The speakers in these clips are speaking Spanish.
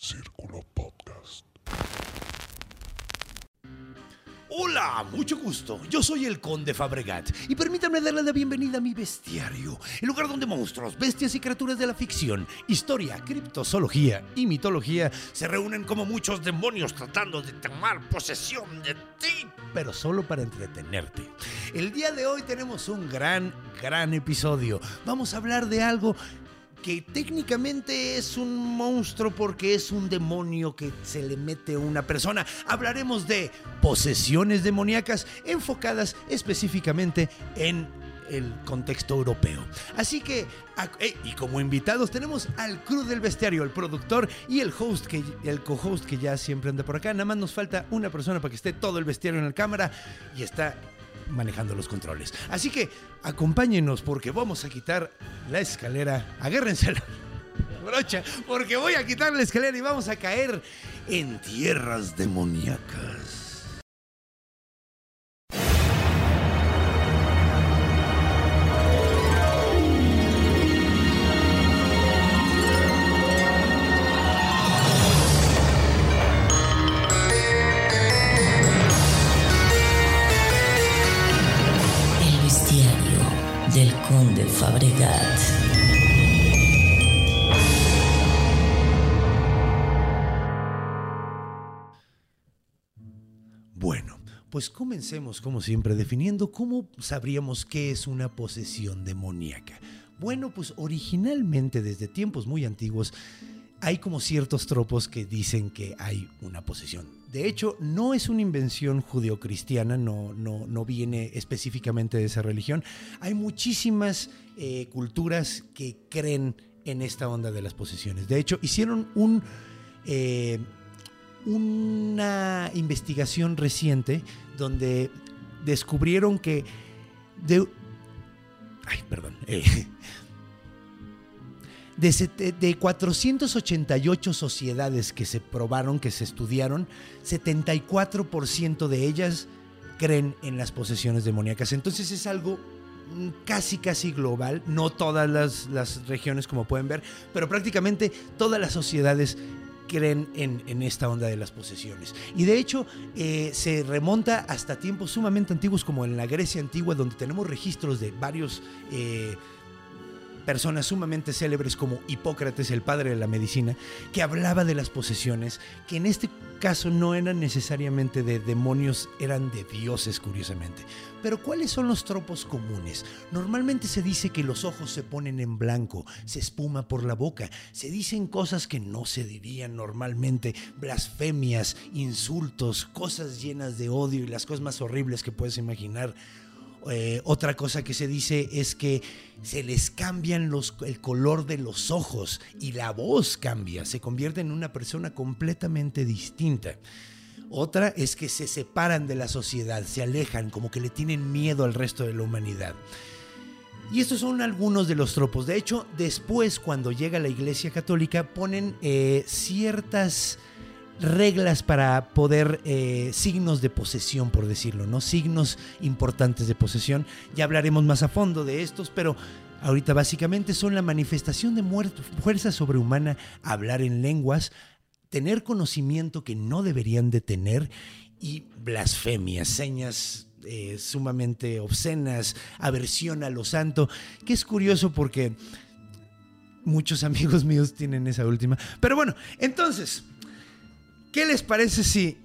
Círculo Podcast. Hola, mucho gusto. Yo soy el Conde Fabregat y permítanme darle la bienvenida a mi bestiario, el lugar donde monstruos, bestias y criaturas de la ficción, historia, criptozoología y mitología se reúnen como muchos demonios tratando de tomar posesión de ti, pero solo para entretenerte. El día de hoy tenemos un gran, gran episodio. Vamos a hablar de algo que técnicamente es un monstruo porque es un demonio que se le mete a una persona. Hablaremos de posesiones demoníacas enfocadas específicamente en el contexto europeo. Así que, eh, y como invitados tenemos al crew del bestiario, el productor y el host, que, el co-host que ya siempre anda por acá. Nada más nos falta una persona para que esté todo el bestiario en la cámara y está manejando los controles. Así que acompáñenos porque vamos a quitar la escalera. Agárrense la brocha porque voy a quitar la escalera y vamos a caer en tierras demoníacas. Conde Fabregat. Bueno, pues comencemos como siempre definiendo cómo sabríamos qué es una posesión demoníaca. Bueno, pues originalmente desde tiempos muy antiguos hay como ciertos tropos que dicen que hay una posesión. De hecho, no es una invención judeocristiana, no, no, no viene específicamente de esa religión. Hay muchísimas eh, culturas que creen en esta onda de las posesiones. De hecho, hicieron un... eh, una investigación reciente donde descubrieron que ay perdón eh, de, sete- de 488 sociedades que se probaron que se estudiaron 74% de ellas creen en las posesiones demoníacas entonces es algo mm, casi casi global no todas las, las regiones como pueden ver pero prácticamente todas las sociedades creen en, en esta onda de las posesiones. Y de hecho eh, se remonta hasta tiempos sumamente antiguos como en la Grecia antigua donde tenemos registros de varios... eh, personas sumamente célebres como Hipócrates, el padre de la medicina, que hablaba de las posesiones, que en este caso no eran necesariamente de demonios, eran de dioses, curiosamente. Pero ¿cuáles son los tropos comunes? Normalmente se dice que los ojos se ponen en blanco, se espuma por la boca, se dicen cosas que no se dirían normalmente, blasfemias, insultos, cosas llenas de odio y las cosas más horribles que puedes imaginar. Eh, otra cosa que se dice es que se les cambian el color de los ojos y la voz cambia, se convierte en una persona completamente distinta. Otra es que se separan de la sociedad, se alejan, como que le tienen miedo al resto de la humanidad. Y estos son algunos de los tropos. De hecho, después, cuando llega la Iglesia Católica, ponen eh, ciertas reglas para poder, eh, signos de posesión, por decirlo, ¿no? Signos importantes de posesión. Ya hablaremos más a fondo de estos, pero ahorita básicamente son la manifestación de muerte, fuerza sobrehumana, hablar en lenguas, tener conocimiento que no deberían de tener y blasfemias, señas eh, sumamente obscenas, aversión a lo santo, que es curioso porque muchos amigos míos tienen esa última. Pero bueno, entonces, ¿qué les parece si,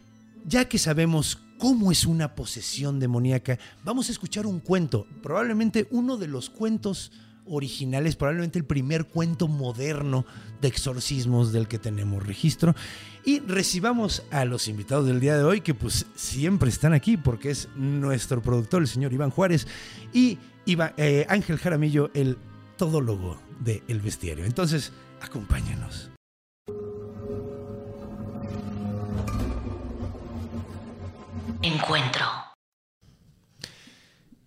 ya que sabemos cómo es una posesión demoníaca, vamos a escuchar un cuento, probablemente uno de los cuentos originales, probablemente el primer cuento moderno de exorcismos del que tenemos registro. Y recibamos a los invitados del día de hoy, que pues siempre están aquí, porque es nuestro productor, el señor Iván Juárez, y Iva- eh, Ángel Jaramillo, el todólogo de El Bestiario. Entonces, acompáñanos. Encuentro.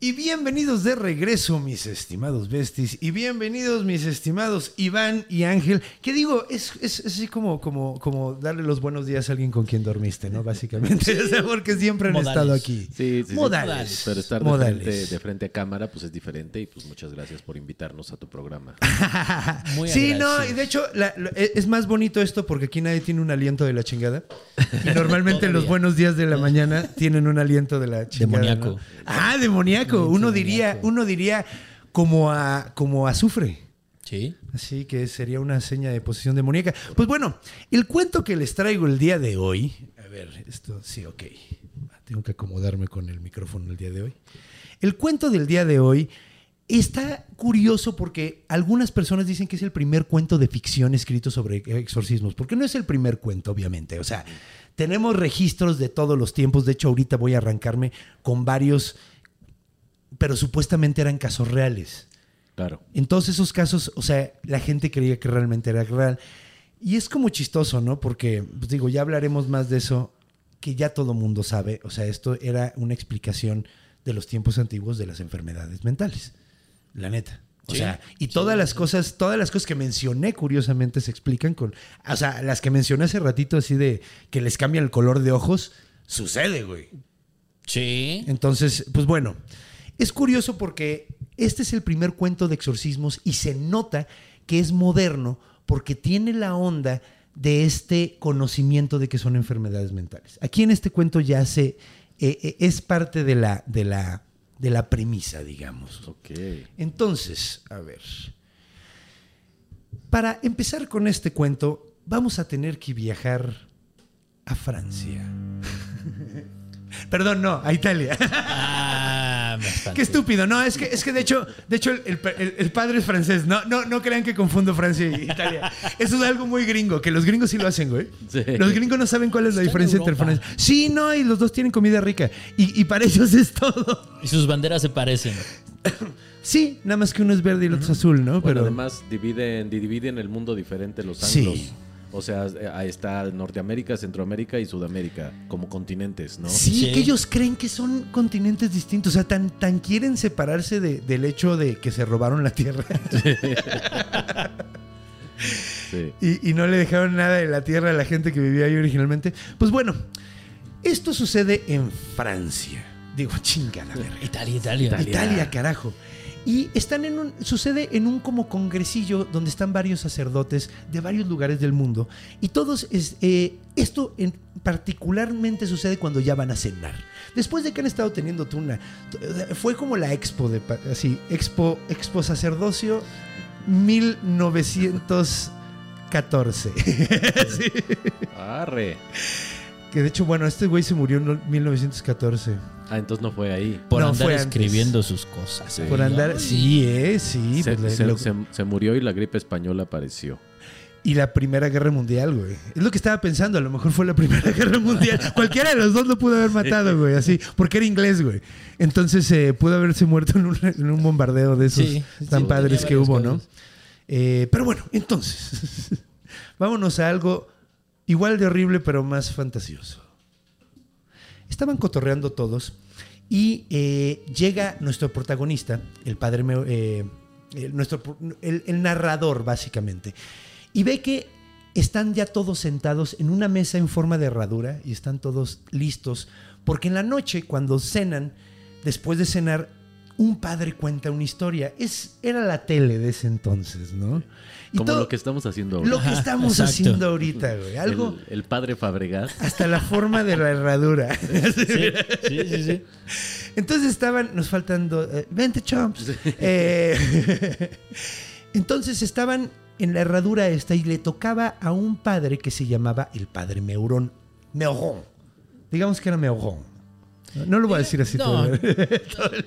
Y bienvenidos de regreso, mis estimados besties. Y bienvenidos, mis estimados Iván y Ángel. Que digo, es, es, es así como, como, como darle los buenos días a alguien con quien dormiste, ¿no? Básicamente. Porque siempre han Modales. estado aquí. Sí, sí, sí. Modales. Pero estar de frente, de frente a cámara, pues es diferente. Y pues muchas gracias por invitarnos a tu programa. Muy sí, no, y de hecho la- lo- e- es más bonito esto porque aquí nadie tiene un aliento de la chingada. Y normalmente los buenos días de la mañana tienen un aliento de la chingada. Demoníaco. ¿no? Ah, demoníaco. Uno diría, uno diría como a como azufre. Sí. Así que sería una seña de posición demoníaca. Pues bueno, el cuento que les traigo el día de hoy. A ver, esto sí, ok. Tengo que acomodarme con el micrófono el día de hoy. El cuento del día de hoy está curioso porque algunas personas dicen que es el primer cuento de ficción escrito sobre exorcismos. Porque no es el primer cuento, obviamente. O sea, tenemos registros de todos los tiempos. De hecho, ahorita voy a arrancarme con varios, pero supuestamente eran casos reales. Claro. En todos esos casos, o sea, la gente creía que realmente era real. Y es como chistoso, ¿no? Porque, pues digo, ya hablaremos más de eso, que ya todo mundo sabe. O sea, esto era una explicación de los tiempos antiguos de las enfermedades mentales. La neta. O Sí. sea, y todas las cosas, todas las cosas que mencioné, curiosamente, se explican con. O sea, las que mencioné hace ratito, así de que les cambian el color de ojos, sucede, güey. Sí. Entonces, pues bueno, es curioso porque este es el primer cuento de exorcismos y se nota que es moderno porque tiene la onda de este conocimiento de que son enfermedades mentales. Aquí en este cuento ya se eh, eh, es parte de la, de la, de la premisa, digamos. Ok. Entonces, a ver. Para empezar con este cuento, vamos a tener que viajar a Francia. Perdón, no, a Italia. Qué estúpido. No, es que, es que de hecho, de hecho el, el- el padre es francés. No, no, no crean que confundo Francia y Italia. Eso es algo muy gringo, que los gringos sí lo hacen, güey. Sí. Los gringos no saben cuál es la Está en diferencia entre. Francia. Sí, no, y los dos tienen comida rica. Y, y para ellos es todo. Y sus banderas se parecen. Sí, nada más que uno es verde y el otro es azul, ¿no? Bueno, Pero además dividen, dividen el mundo diferente los Sí. O sea, ahí está Norteamérica, Centroamérica y Sudamérica como continentes, ¿no? Sí, Sí. que ellos creen que son continentes distintos. O sea, tan, tan quieren separarse de- del hecho de que se robaron la tierra Sí. y, y no le dejaron nada de la tierra a la gente que vivía ahí originalmente. Pues bueno, esto sucede en Francia. Digo, chingada verga. Italia, Italia. Italia. carajo. Y están en un, sucede en un como congresillo donde están varios sacerdotes de varios lugares del mundo. Y todos, es, eh, esto en, particularmente sucede cuando ya van a cenar. Después de que han estado teniendo tuna, fue como la expo de, así, expo, expo sacerdocio 1914. Sí. Arre. Que de hecho, bueno, este güey se murió en 1914. Ah, entonces no fue ahí. Por No, andar fue antes. escribiendo sus cosas. Sí. Por andar, sí, eh, sí. se, pues, se- lo- se- se murió y la gripe española apareció. Y la Primera Guerra Mundial, güey. Es lo que estaba pensando. A lo mejor fue la Primera Guerra Mundial. Cualquiera de los dos lo pudo haber matado, güey. Así. Porque era inglés, güey. Entonces eh, pudo haberse muerto en un, en un bombardeo de esos Sí, tan sí, padres que hubo, ¿no? Eh, pero bueno, entonces. vámonos a algo igual de horrible, pero más fantasioso. Estaban cotorreando todos y eh, llega nuestro protagonista, el padre, eh, nuestro, el narrador básicamente, y ve que están ya todos sentados en una mesa en forma de herradura y están todos listos, porque en la noche cuando cenan, después de cenar, un padre cuenta una historia. Es, era la tele de ese entonces, ¿no? Y Como todo- lo que estamos haciendo ahora. lo que estamos exacto. haciendo ahorita, güey. Algo El, el padre Fabregat. hasta la forma de la herradura. Sí, sí, sí. sí. Entonces estaban, nos faltan dos, eh, 20 chomps. Eh, entonces estaban en la herradura esta y le tocaba a un padre que se llamaba el padre Meurón. Meuron. Digamos que era Meuron. No, no lo voy a decir así No. todo. todo el-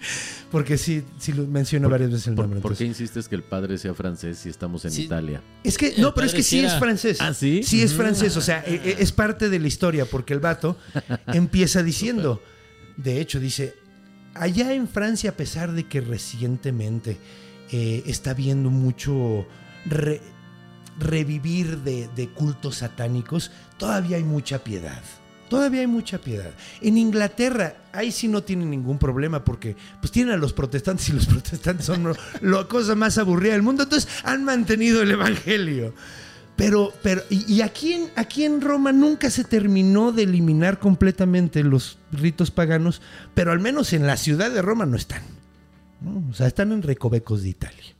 Porque sí, sí lo menciono varias veces el ¿Por, nombre. por qué insistes que el padre sea francés si estamos en Sí. Italia? Es que, no, pero es que sí es francés. ¿Ah, sí? Sí es francés, o sea, e- e- es parte de la historia, porque el vato empieza diciendo, de hecho, dice, allá en Francia, a pesar de que recientemente eh, está viendo mucho re- revivir de, de cultos satánicos, todavía hay mucha piedad. Todavía hay mucha piedad. En Inglaterra, ahí sí no tienen ningún problema porque pues tienen a los protestantes y los protestantes son la cosa más aburrida del mundo. Entonces han mantenido el evangelio. Pero, pero, y, aquí, en, aquí en Roma nunca se terminó de eliminar completamente los ritos paganos, pero al menos en la ciudad de Roma no están. O sea, están en recovecos de Italia.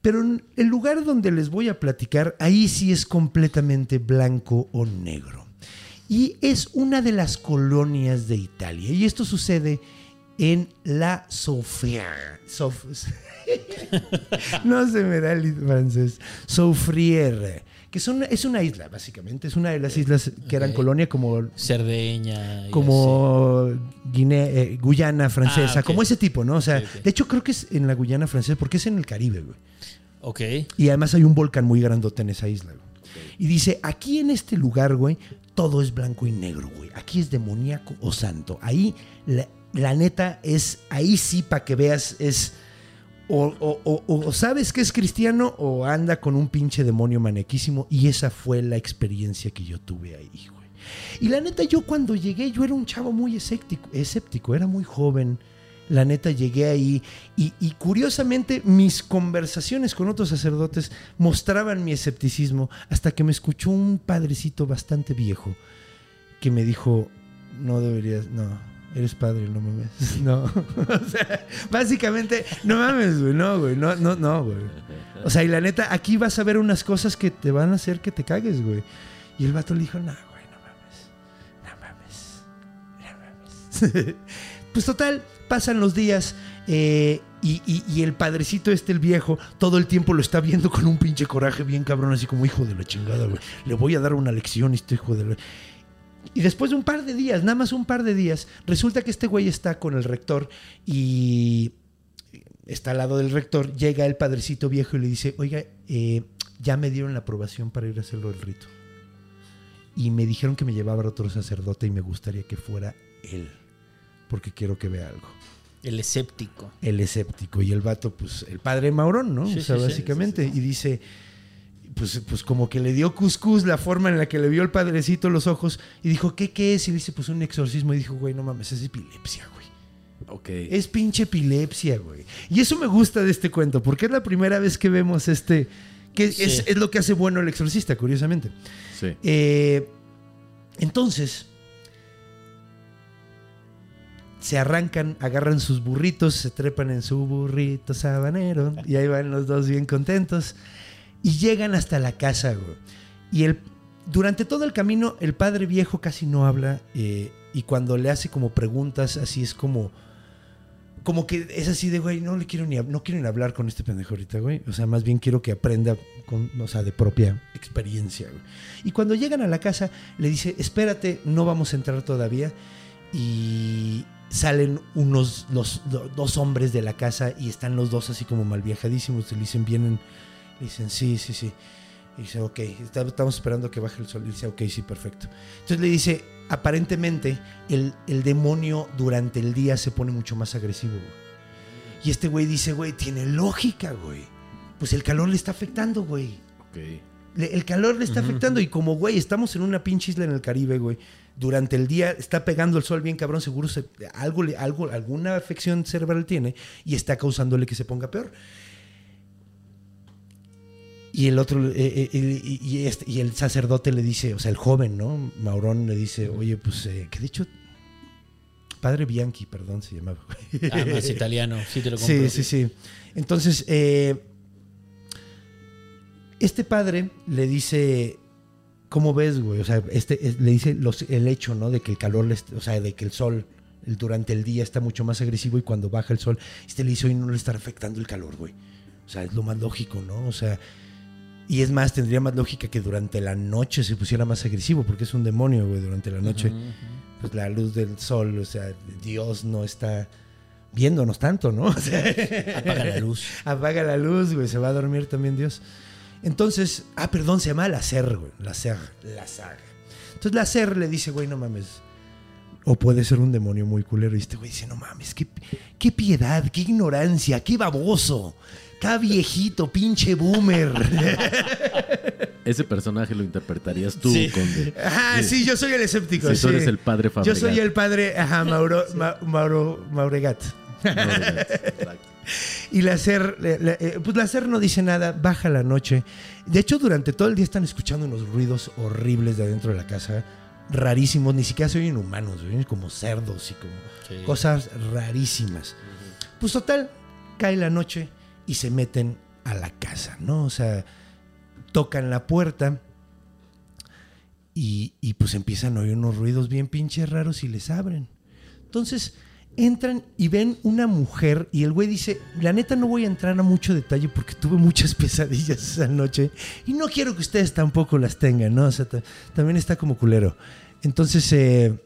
Pero en el lugar donde les voy a platicar, ahí sí es completamente blanco o negro. Y es una de las colonias de Italia. Y esto sucede en la Sofia. Sof- no se me da el francés. Soufrière. Que son, es una isla, básicamente. Es una de las islas que eran Ok. colonia como Cerdeña. como Guinea, eh, Guyana francesa, Ah, como ese tipo, ¿no? O sea, de hecho creo que es en la Guyana francesa porque es en el Caribe, güey. Ok. Y además hay un volcán muy grandote en esa isla, güey. Y dice, aquí en este lugar, güey, todo es blanco y negro, güey. Aquí es demoníaco o santo. Ahí, la, neta, es, ahí sí, para que veas, es... O, o- o- o sabes que es cristiano o anda con un pinche demonio manequísimo. Y esa fue la experiencia que yo tuve ahí, güey. Y la neta, yo cuando llegué, yo era un chavo muy escéptico, escéptico era muy joven. La neta, llegué ahí y, curiosamente mis conversaciones con otros sacerdotes mostraban mi escepticismo hasta que me escuchó un padrecito bastante viejo que me dijo, no deberías, no, eres padre, no mames. No. o sea, básicamente, no mames, güey, no, güey, no, no, no, güey. O sea, y la neta, aquí vas a ver unas cosas que te van a hacer que te cagues, güey. Y el vato le dijo, no, güey, no mames, no mames, no mames. pues total, pasan los días eh, y, el padrecito este, el viejo, todo el tiempo lo está viendo con un pinche coraje bien cabrón, así como hijo de la chingada, güey. Le voy a dar una lección este hijo de la... Y después de un par de días, nada más un par de días, resulta que este güey está con el rector y está al lado del rector, llega el padrecito viejo y le dice, oiga, eh, ya me dieron la aprobación para ir a hacerlo el rito. Y me dijeron que me llevaba a otro sacerdote y me gustaría que fuera él, porque quiero que vea algo. El escéptico. El escéptico y el vato, pues el padre Maurón, ¿no? Sí, o sea, sí, sí. básicamente. Y dice, pues, pues como que le dio cuscús la forma en la que le vio el padrecito los ojos y dijo, ¿qué, qué es? Y dice, pues un exorcismo. Y dijo, güey, no mames, es epilepsia, güey. Ok. Es pinche epilepsia, güey. Y eso me gusta de este cuento, porque es la primera vez que vemos este. que es, es lo que hace bueno el exorcista, curiosamente. Sí. Eh, entonces, se arrancan, agarran sus burritos, se trepan en su burrito sabanero, y ahí van los dos bien contentos, y llegan hasta la casa, güey. Y el, durante todo el camino, el padre viejo casi no habla, eh, y cuando le hace como preguntas, así es como como que es así de, güey, no le quiero ni, no quiero ni hablar con este pendejo ahorita, güey. O sea, más bien quiero que aprenda con, o sea, de propia experiencia, güey. Y cuando llegan a la casa, le dice, espérate, no vamos a entrar todavía. Y salen unos, los do- dos hombres de la casa y están los dos así como mal viajadísimos. Le dicen, vienen, le dicen, sí, sí, sí. Y dice, ok, estamos esperando que baje el sol. Y dice, ok, sí, perfecto. Entonces le dice, aparentemente el, el demonio durante el día se pone mucho más agresivo. güey. Y este güey dice, güey, tiene lógica, güey. Pues el calor le está afectando, güey. Ok. Le- el calor le está afectando y como, güey, estamos en una pinche isla en el Caribe, güey. Durante el día está pegando el sol bien cabrón, seguro se- algo, algo, alguna afección cerebral tiene y está causándole que se ponga peor. Y el otro, eh, eh, y este- y el sacerdote le dice, o sea, el joven, ¿no? Maurón le dice, oye, pues, eh, que de hecho, padre Bianchi, perdón, se llamaba. Ah, más italiano. Sí, te lo compro. Sí, sí, sí. Entonces, este padre le dice, ¿cómo ves, güey? O sea, este, es- le dice los- el hecho, ¿no? De que el calor, o sea, de que el sol el- durante el día está mucho más agresivo y cuando baja el sol, este le dice, hoy no le está afectando el calor, güey. O sea, es lo más lógico, ¿no? O sea, y es más, tendría más lógica que durante la noche se pusiera más agresivo, porque es un demonio, güey, durante la noche pues la luz del sol, o sea, Dios no está viéndonos tanto, ¿no? O sea, Apaga la luz. apaga la luz, güey, se va a dormir también Dios. Entonces, ah, perdón, se llama Lacer, güey, Lacer, Lazar. Entonces Lacer le dice, güey, no mames, O puede ser un demonio muy culero. Y este güey dice, no mames, qué, qué piedad, qué ignorancia, qué baboso. Qué viejito, pinche boomer. Ese personaje lo interpretarías tú, Sí. Conde. Ajá, sí, yo soy el escéptico. Sí, tú eres el padre Yo Fabregat. soy el padre, ajá, Mauro, Ma- Mauro, Mauregat. Exacto. Y la SER, la- eh, pues la SER no dice nada, baja la noche. De hecho, durante todo el día están escuchando unos ruidos horribles de adentro de la casa, rarísimos, ni siquiera se oyen humanos, se oyen como cerdos y como Sí. cosas rarísimas. Pues total, cae la noche y se meten a la casa, ¿no? O sea, tocan la puerta y, y pues empiezan a oír unos ruidos bien pinches raros y les abren. Entonces entran y ven una mujer y el güey dice, la neta no voy a entrar a mucho detalle porque tuve muchas pesadillas esa noche y no quiero que ustedes tampoco las tengan, ¿no? O sea, ta- también está como culero. Entonces, eh,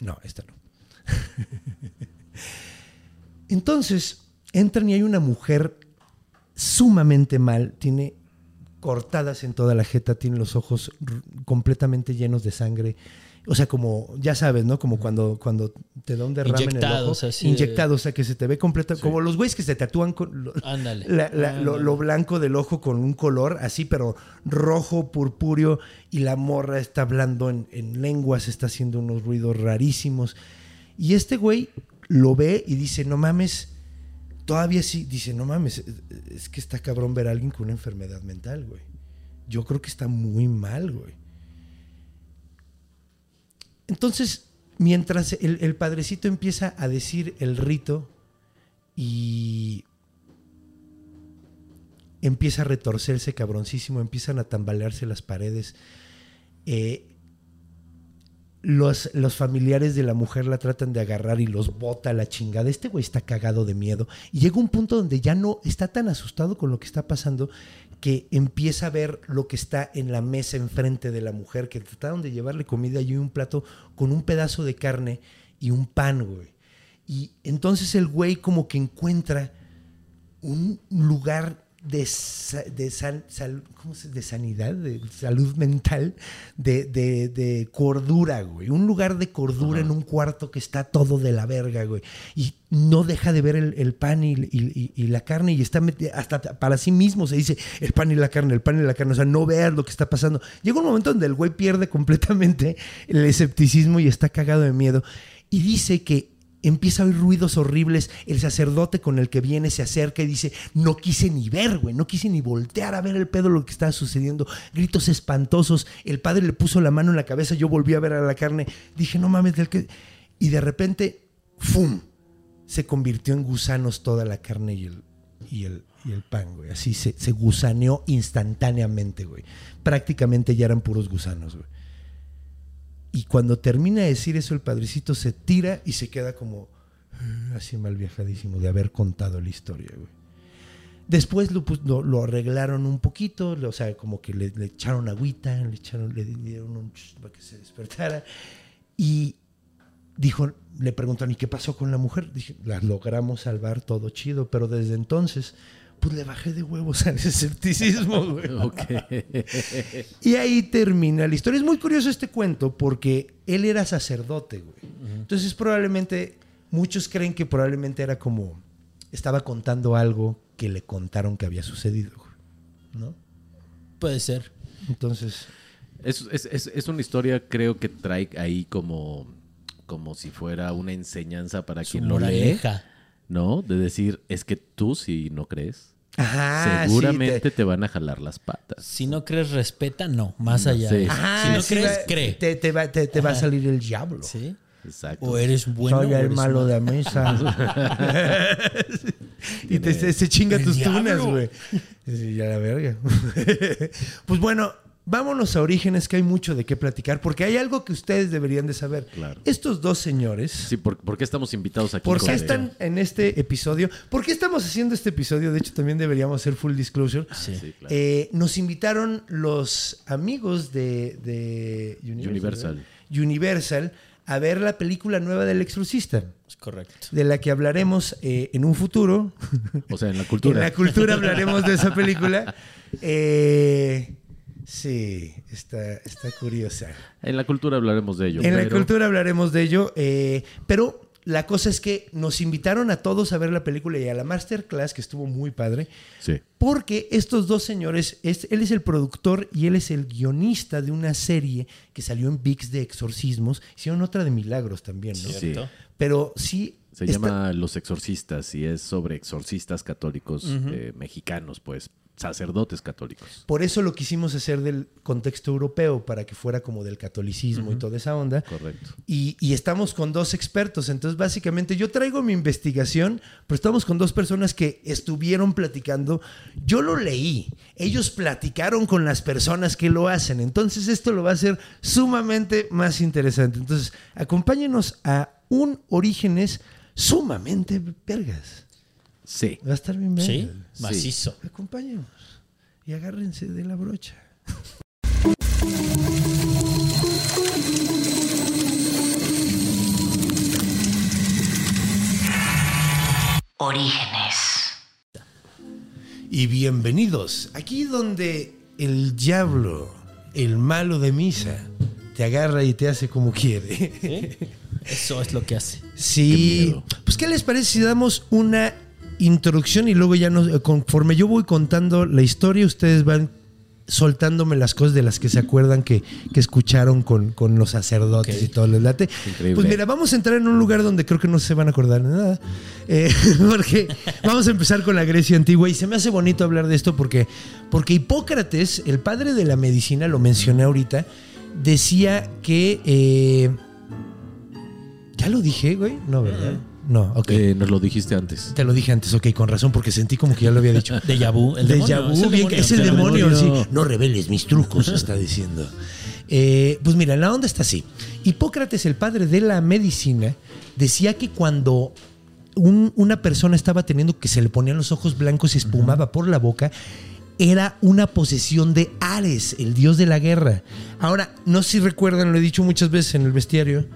no, esta no. Entonces, entran y hay una mujer sumamente mal, tiene cortadas en toda la jeta, tiene los ojos completamente llenos de sangre. O sea, como, ya sabes, ¿no? Como cuando, cuando te da un derrame en el ojo. así de- Inyectado, o sea, que se te ve completo. Como los güeyes que se tatúan con lo, Ándale. la- la- lo, blanco del ojo con un color así, pero rojo, purpúreo. Y la morra está hablando en, en lenguas, está haciendo unos ruidos rarísimos. Y este güey lo ve y dice, no mames, todavía sí, dice, no mames, es que está cabrón ver a alguien con una enfermedad mental, güey. Yo creo que está muy mal, güey. Entonces, mientras el, padrecito empieza a decir el rito y empieza a retorcerse cabroncísimo, empiezan a tambalearse las paredes. eh, los, los familiares de la mujer la tratan de agarrar y los bota a la chingada. Este güey está cagado de miedo. Y llega un punto donde ya no está tan asustado con lo que está pasando que empieza a ver lo que está en la mesa enfrente de la mujer, que trataron de llevarle comida y un plato con un pedazo de carne y un pan, güey. Y entonces el güey como que encuentra un lugar de, de, san- sal- ¿cómo se- de sanidad, de salud mental, de, de- de cordura, güey. Un lugar de cordura en un cuarto que está todo de la verga, güey. Y no deja de ver el, el pan y, y- y- y la carne y está meti- hasta para sí mismo se dice el pan y la carne, el pan y la carne. O sea, no veas lo que está pasando. Llega un momento donde el güey pierde completamente el escepticismo y está cagado de miedo. Y dice que empieza a oír ruidos horribles. El sacerdote con el que viene se acerca y dice, no quise ni ver, güey, no quise ni voltear a ver el pedo lo que estaba sucediendo. Gritos espantosos. El padre le puso la mano en la cabeza, yo volví a ver a la carne. Dije, no mames, del que... Y de repente, ¡fum! Se convirtió en gusanos toda la carne y el, y el, y el pan, güey. Así se, se gusaneó instantáneamente, güey. Prácticamente ya eran puros gusanos, güey. Y cuando termina de decir eso, el padrecito se tira y se queda como "Ah", así mal viajadísimo de haber contado la historia, güey. Después lo, arreglaron un poquito, o sea, como que le, echaron agüita, le, echaron, le dieron un para que se despertara. Y dijo, le preguntaron, ¿y qué pasó con la mujer? Dije, la logramos salvar, todo chido, pero desde entonces, pues le bajé de huevos al escepticismo, güey. Ok. Y ahí termina la historia. Es muy curioso este cuento porque él era sacerdote, güey. Entonces probablemente, muchos creen que probablemente era como, estaba contando algo que le contaron que había sucedido, güey. ¿no? Puede ser. Entonces, Es, es- es- es una historia, creo que trae ahí como, como si fuera una enseñanza para quien lo lee, moraleja. ¿No? De decir, es que tú si no crees, ajá, sí, seguramente te- te... van a jalar las patas. Si no crees, respeta, no. Más allá. Sí. Ajá, si no sí crees, cree. Te, te va, te- te va a salir el diablo. ¿Sí? Exacto. O eres bueno. Soy o el malo de la mesa. y te, se, chinga tus diablo. tunas, güey. Ya la verga. pues bueno, vámonos a Orígenes, que hay mucho de qué platicar, porque hay algo que ustedes deberían de saber. Claro. Estos dos señores, Sí, ¿por, por qué estamos invitados aquí? ¿por qué están en este episodio? ¿Por qué estamos haciendo este episodio? De hecho, también deberíamos hacer full disclosure. Sí. Sí, claro. Eh, nos invitaron los amigos de, de Universal. Universal a ver la película nueva del exorcista, Es correcto. de la que hablaremos eh, en un futuro. O sea, en la En cultura. la cultura hablaremos de esa película. Eh, Sí, está, está curiosa. En la cultura hablaremos de ello. En la cultura hablaremos de ello, eh, pero la cosa es que nos invitaron a todos a ver la película y a la masterclass, que estuvo muy padre, Sí. porque estos dos señores, es- él es el productor y él es el guionista de una serie que salió en VIX de exorcismos. Hicieron otra de milagros también, ¿no? Sí. Pero sí... Se está- llama Los Exorcistas y es sobre exorcistas católicos eh, mexicanos, pues, sacerdotes católicos. Por eso lo quisimos hacer del contexto europeo, para que fuera como del catolicismo y toda esa onda. Correcto. Y, y estamos con dos expertos. Entonces, básicamente, yo traigo mi investigación, pero estamos con dos personas que estuvieron platicando. Yo lo leí. Ellos platicaron con las personas que lo hacen. Entonces, esto lo va a hacer sumamente más interesante. Entonces, acompáñenos a un Orígenes sumamente vergas. Sí. Va a estar bien. Sí, macizo. Acompáñenos y agárrense de la brocha. Orígenes. Y bienvenidos aquí donde el diablo, el malo de misa, te agarra y te hace como quiere. Eso es lo que hace. Sí. Pues, ¿qué les parece si damos una introducción y luego ya nos, eh, conforme yo voy contando la historia, ustedes van soltándome las cosas de las que se acuerdan que, que escucharon con, con los sacerdotes y todo les late. Increíble. Pues mira, vamos a entrar en un lugar donde creo que no se van a acordar de nada. Eh, porque vamos a empezar con la Grecia antigua y se me hace bonito hablar de esto porque, porque Hipócrates, el padre de la medicina, lo mencioné ahorita, decía que... eh, ya lo dije, güey. No, ¿verdad? No, ok. Eh, nos lo dijiste antes. Te lo dije antes, ok, con razón, porque sentí como que ya lo había dicho. Déjà vu. El demonio, vu, es el bien, demonio. es el demonio, demonio. sí. No reveles mis trucos, está diciendo. Eh, pues mira, la onda está así. Hipócrates, el padre de la medicina, decía que cuando un- una persona estaba teniendo que se le ponían los ojos blancos y espumaba por la boca, era una posesión de Ares, el dios de la guerra. Ahora, no sé si recuerdan, lo he dicho muchas veces en el bestiario,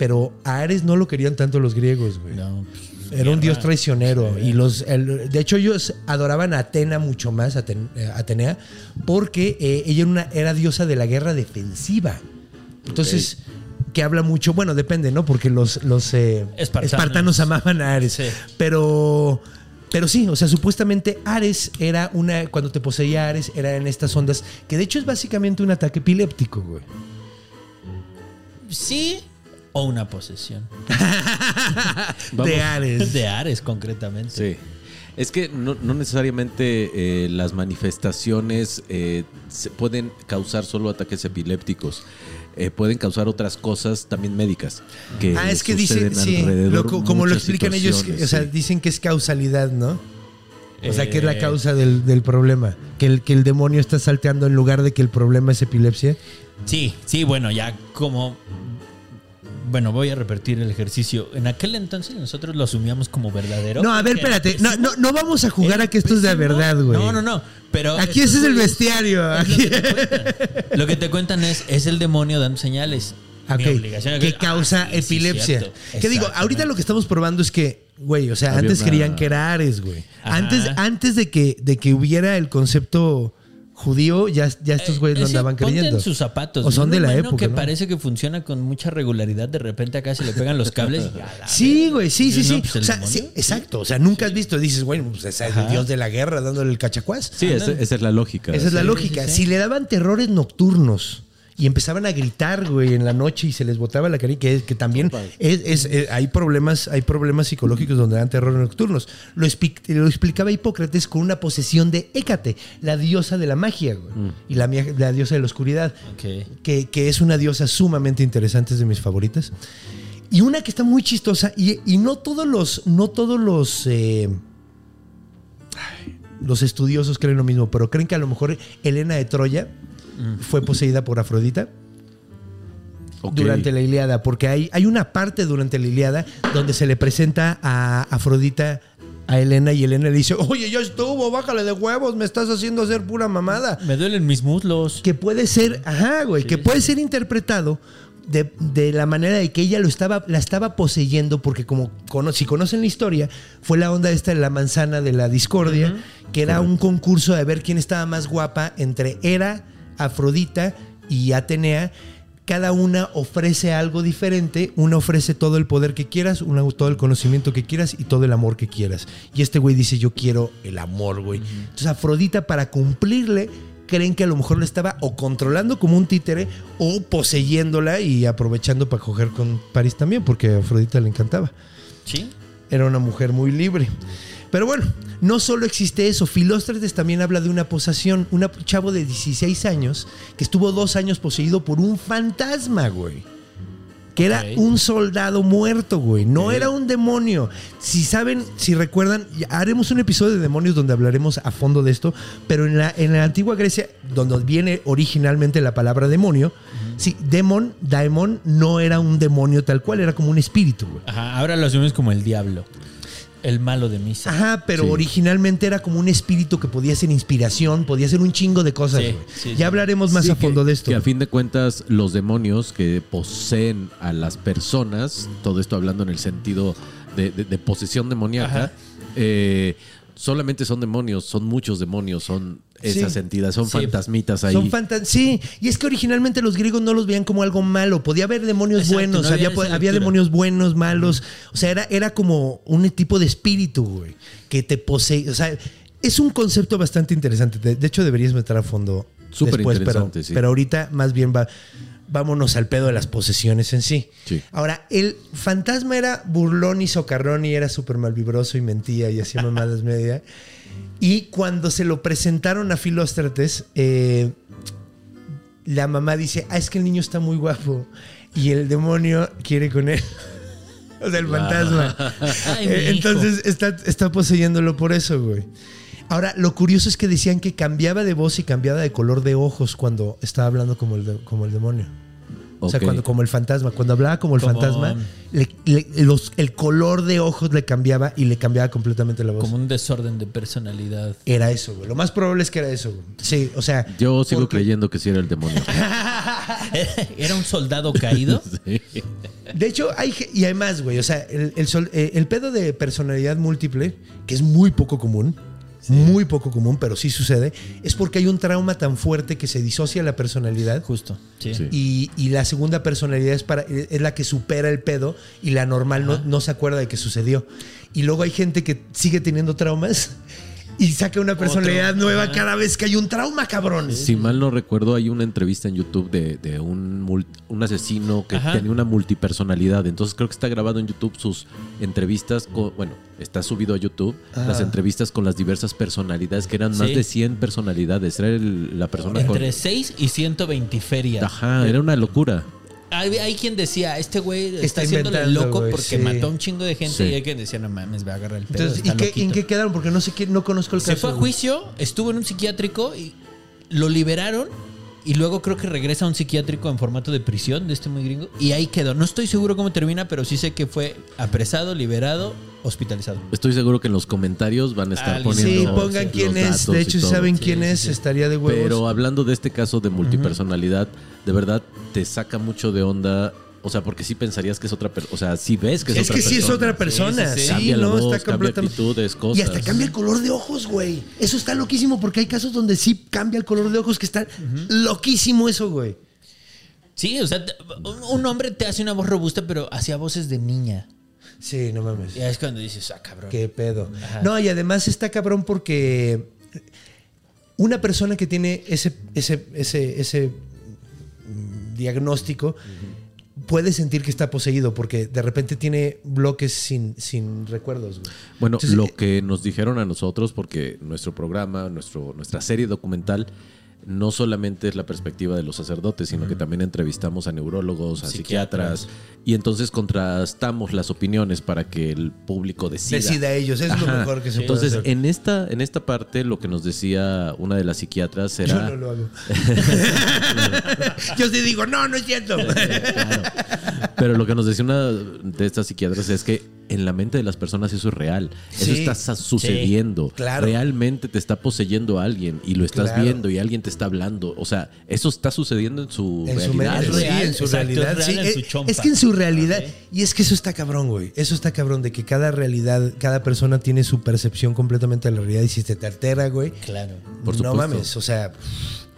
pero a Ares no lo querían tanto los griegos, güey. No, pues, Era un dios traicionero. Y los, el- de hecho, ellos adoraban a Atena mucho más, Aten- eh, Atenea, porque eh, ella era, una, era diosa de la guerra defensiva. Entonces, que habla mucho, bueno, depende, ¿no? Porque los, los eh, Espartanos. espartanos amaban a Ares. Sí. Pero. Pero sí, o sea, supuestamente Ares era una. Cuando te poseía Ares, era en estas ondas. Que de hecho es básicamente un ataque epiléptico, güey. Sí o una posesión. De Ares. De Ares, concretamente. Sí. Es que no, no necesariamente eh, las manifestaciones eh, se pueden causar solo ataques epilépticos. Eh, pueden causar otras cosas también médicas. Que Ah, es que dice, suceden sí, lo- co- como lo explican ellos, o sea, sí. dicen que es causalidad, ¿no? O sea, que es la causa del, del problema. Que el, que el demonio está salteando en lugar de que el problema es epilepsia. Sí, sí, bueno, ya como. Bueno, voy a repetir el ejercicio. En aquel entonces nosotros lo asumíamos como verdadero. No, a ver, espérate. No, no, no vamos a jugar a que esto es de verdad, güey. No, no, no. Pero Aquí ese es el bestiario. es Aquí- Lo que, te cuentan. Lo que te cuentan es, es el demonio dando señales. Mi Ok, obligación es que ah, causa sí, sí, epilepsia. cierto. que digo, ahorita lo que estamos probando es que, güey, o sea, Había antes una- creían que era Ares, güey. Ajá. Antes, antes de que, de que hubiera el concepto judío, ya, ya estos güeyes lo Eh, sí, andaban ponte creyendo. en sus zapatos. O son de la época, que ¿no? parece que funciona con mucha regularidad. De repente acá se le pegan los cables. y Sí, güey, sí, sí, No, sí. pues, o sea, sí, exacto. O sea, nunca has visto, dices, bueno, pues es el dios de la guerra dándole el cachacuás. Sí, esa, esa es la lógica. Esa es la Sí. lógica. sí, sí. Si le daban terrores nocturnos y empezaban a gritar, güey, en la noche y se les botaba la cara, que, que también es, es- eh, hay problemas, hay problemas psicológicos donde dan terrores nocturnos. Lo, lo explicaba Hipócrates con una posesión de Hécate, la diosa de la magia, güey, y la, diosa de la oscuridad que, que es una diosa sumamente interesante, es de mis favoritas. Y una que está muy chistosa, y, y no todos los, no todos los, eh, los estudiosos creen lo mismo, pero creen que a lo mejor Helena de Troya fue poseída por Afrodita durante la Iliada, porque hay, hay una parte durante la Iliada donde se le presenta a Afrodita a Helena y Helena le dice, oye, ya estuvo, bájale de huevos, me estás haciendo hacer pura mamada Me duelen mis muslos. que puede ser, ajá, güey, que puede ser interpretado de, de la manera de que ella lo estaba, la estaba poseyendo, porque como cono- si conocen la historia, fue la onda esta de la manzana de la discordia, que era un concurso de ver quién estaba más guapa entre Hera, Afrodita y Atenea, cada una ofrece algo diferente. Una ofrece todo el poder que quieras, una todo el conocimiento que quieras y todo el amor que quieras. Y este güey dice, yo quiero el amor, güey. Entonces Afrodita para cumplirle creen que a lo mejor le estaba o controlando como un títere o poseyéndola y aprovechando para coger con París también, porque a Afrodita le encantaba. Sí. Era una mujer muy libre. Pero bueno, no solo existe eso. Filóstrates también habla de una posesión. Un chavo de 16 años que estuvo dos años poseído por un fantasma, güey. Que era un soldado muerto, güey. No era un demonio. Si saben, si recuerdan, haremos un episodio de demonios donde hablaremos a fondo de esto. Pero en la, en la antigua Grecia, donde viene originalmente la palabra demonio, sí, demon, daemon, no era un demonio tal cual, era como un espíritu, güey. Ajá, ahora lo asumimos como el diablo. El malo de misa. Ajá, pero Sí. originalmente era como un espíritu que podía ser inspiración, podía ser un chingo de cosas. Sí, ya hablaremos más Sí, a fondo que- de esto. Que a fin de cuentas, los demonios que poseen a las personas, todo esto hablando en el sentido de, de- de posesión demoníaca, eh, solamente son demonios, son muchos demonios, son esas Sí. entidades, son Sí. fantasmitas ahí. Son fantas sí, y es que originalmente los griegos no los veían como algo malo. Podía haber demonios Exacto, buenos, no había había, demonios buenos, malos. O sea, era, era como un tipo de espíritu, güey, que te posee. O sea, es un concepto bastante interesante. De, hecho, deberías meter a fondo Súper después, pero, interesante, sí. pero ahorita más bien va. Vámonos al pedo de las posesiones en sí. Sí. Ahora, el fantasma era burlón y socarrón y era súper malvibroso y mentía y hacía mamadas media. Y cuando se lo presentaron a Filóstrates, eh, la mamá dice, ah, es que el niño está muy guapo y el demonio quiere con él. o sea, el fantasma. Ay, mi Eh. Entonces está, está poseyéndolo por eso, güey. Ahora, lo curioso es que decían que cambiaba de voz y cambiaba de color de ojos cuando estaba hablando como el, de- como el demonio. O sea, cuando, como el fantasma. Cuando hablaba como el Como- fantasma, le- le- los- el color de ojos le cambiaba y le cambiaba completamente la voz. Como un desorden de personalidad. Era eso, güey. Lo más probable es que era eso, güey. Sí, o sea. Yo sigo porque- creyendo que sí era el demonio. Era un soldado caído. Sí. De hecho, hay. Y además, güey, o sea, el, el sol- eh, el pedo de personalidad múltiple, que es muy poco común. Muy poco común, pero sí sucede. Es porque hay un trauma tan fuerte que se disocia la personalidad. Justo. Sí. Sí. Y, y la segunda personalidad es, para, es la que supera el pedo y la normal no, no se acuerda de que sucedió. Y luego hay gente que sigue teniendo traumas y saca una personalidad nueva cada vez que hay un trauma, cabrón. Si mal no recuerdo, hay una entrevista en YouTube de, de un, un asesino que Ajá. tenía una multipersonalidad. Entonces creo que está grabado en YouTube sus entrevistas. Con, bueno, está subido a YouTube las entrevistas con las diversas personalidades, que eran más de 100 personalidades. Era el- la persona con. Entre 6 y 120 ferias. Ajá, era una locura. Hay, hay quien decía, este güey está, Está haciéndole loco porque sí. mató a un chingo de gente. Sí. Y hay quien decía, no mames, va a agarrar el pedo. Entonces, ¿y qué, loquito". en qué quedaron? Porque no sé qué, no conozco el Se caso. fue a juicio, estuvo en un psiquiátrico y lo liberaron. Y luego creo que regresa a un psiquiátrico en formato de prisión de este muy gringo. Y ahí quedó. No estoy seguro cómo termina, pero sí sé que fue apresado, liberado, hospitalizado. Estoy seguro que en los comentarios van a estar Alguien- poniendo. Sí, pongan los quién es. datos De hecho, si saben Sí, quién sí, es, sí. estaría de huevos. Pero hablando de este caso de multipersonalidad, de verdad te saca mucho de onda. O sea, porque sí pensarías que es otra persona. O sea, sí ves que es, es otra que persona. sí es otra persona. Sí, Sí, sí, sí. Cambia la no, voz, está cambia completamente. actitudes, cosas. Y hasta cambia el color de ojos, güey. Eso está loquísimo porque hay casos donde sí cambia el color de ojos que está loquísimo eso, güey. Sí, o sea, un- hombre te hace una voz robusta, pero hacía voces de niña. Sí, no mames. Y es cuando dices, ah, cabrón. Qué pedo. Ajá. No, y además está cabrón porque una persona que tiene ese, ese, ese, ese mm, diagnóstico puede sentir que está poseído porque de repente tiene bloques sin, sin recuerdos. güey. Bueno, Entonces, lo eh, que nos dijeron a nosotros, porque nuestro programa, nuestro, nuestra serie documental, no solamente es la perspectiva de los sacerdotes, sino que también entrevistamos a neurólogos, a Psiquiatras. psiquiatras, y entonces contrastamos las opiniones para que el público decida. Decida ellos, es lo mejor que se Entonces, puede hacer. en esta, en esta parte, lo que nos decía una de las psiquiatras Yo era. no lo hago. Yo sí digo, no, no es cierto. Pero lo que nos decía una de estas psiquiatras es que en la mente de las personas eso es real. Eso está sucediendo. claro. Realmente te está poseyendo a alguien y lo estás Claro. viendo y alguien te está hablando. O sea, eso está sucediendo en su En realidad. Es sí, real, en su exacto, realidad. es real en Eh, su. Es que en su realidad, y es que eso está cabrón, güey. Eso está cabrón de que cada realidad, cada persona tiene su percepción completamente de la realidad y si te altera, güey, Claro. Por no supuesto. mames, o sea,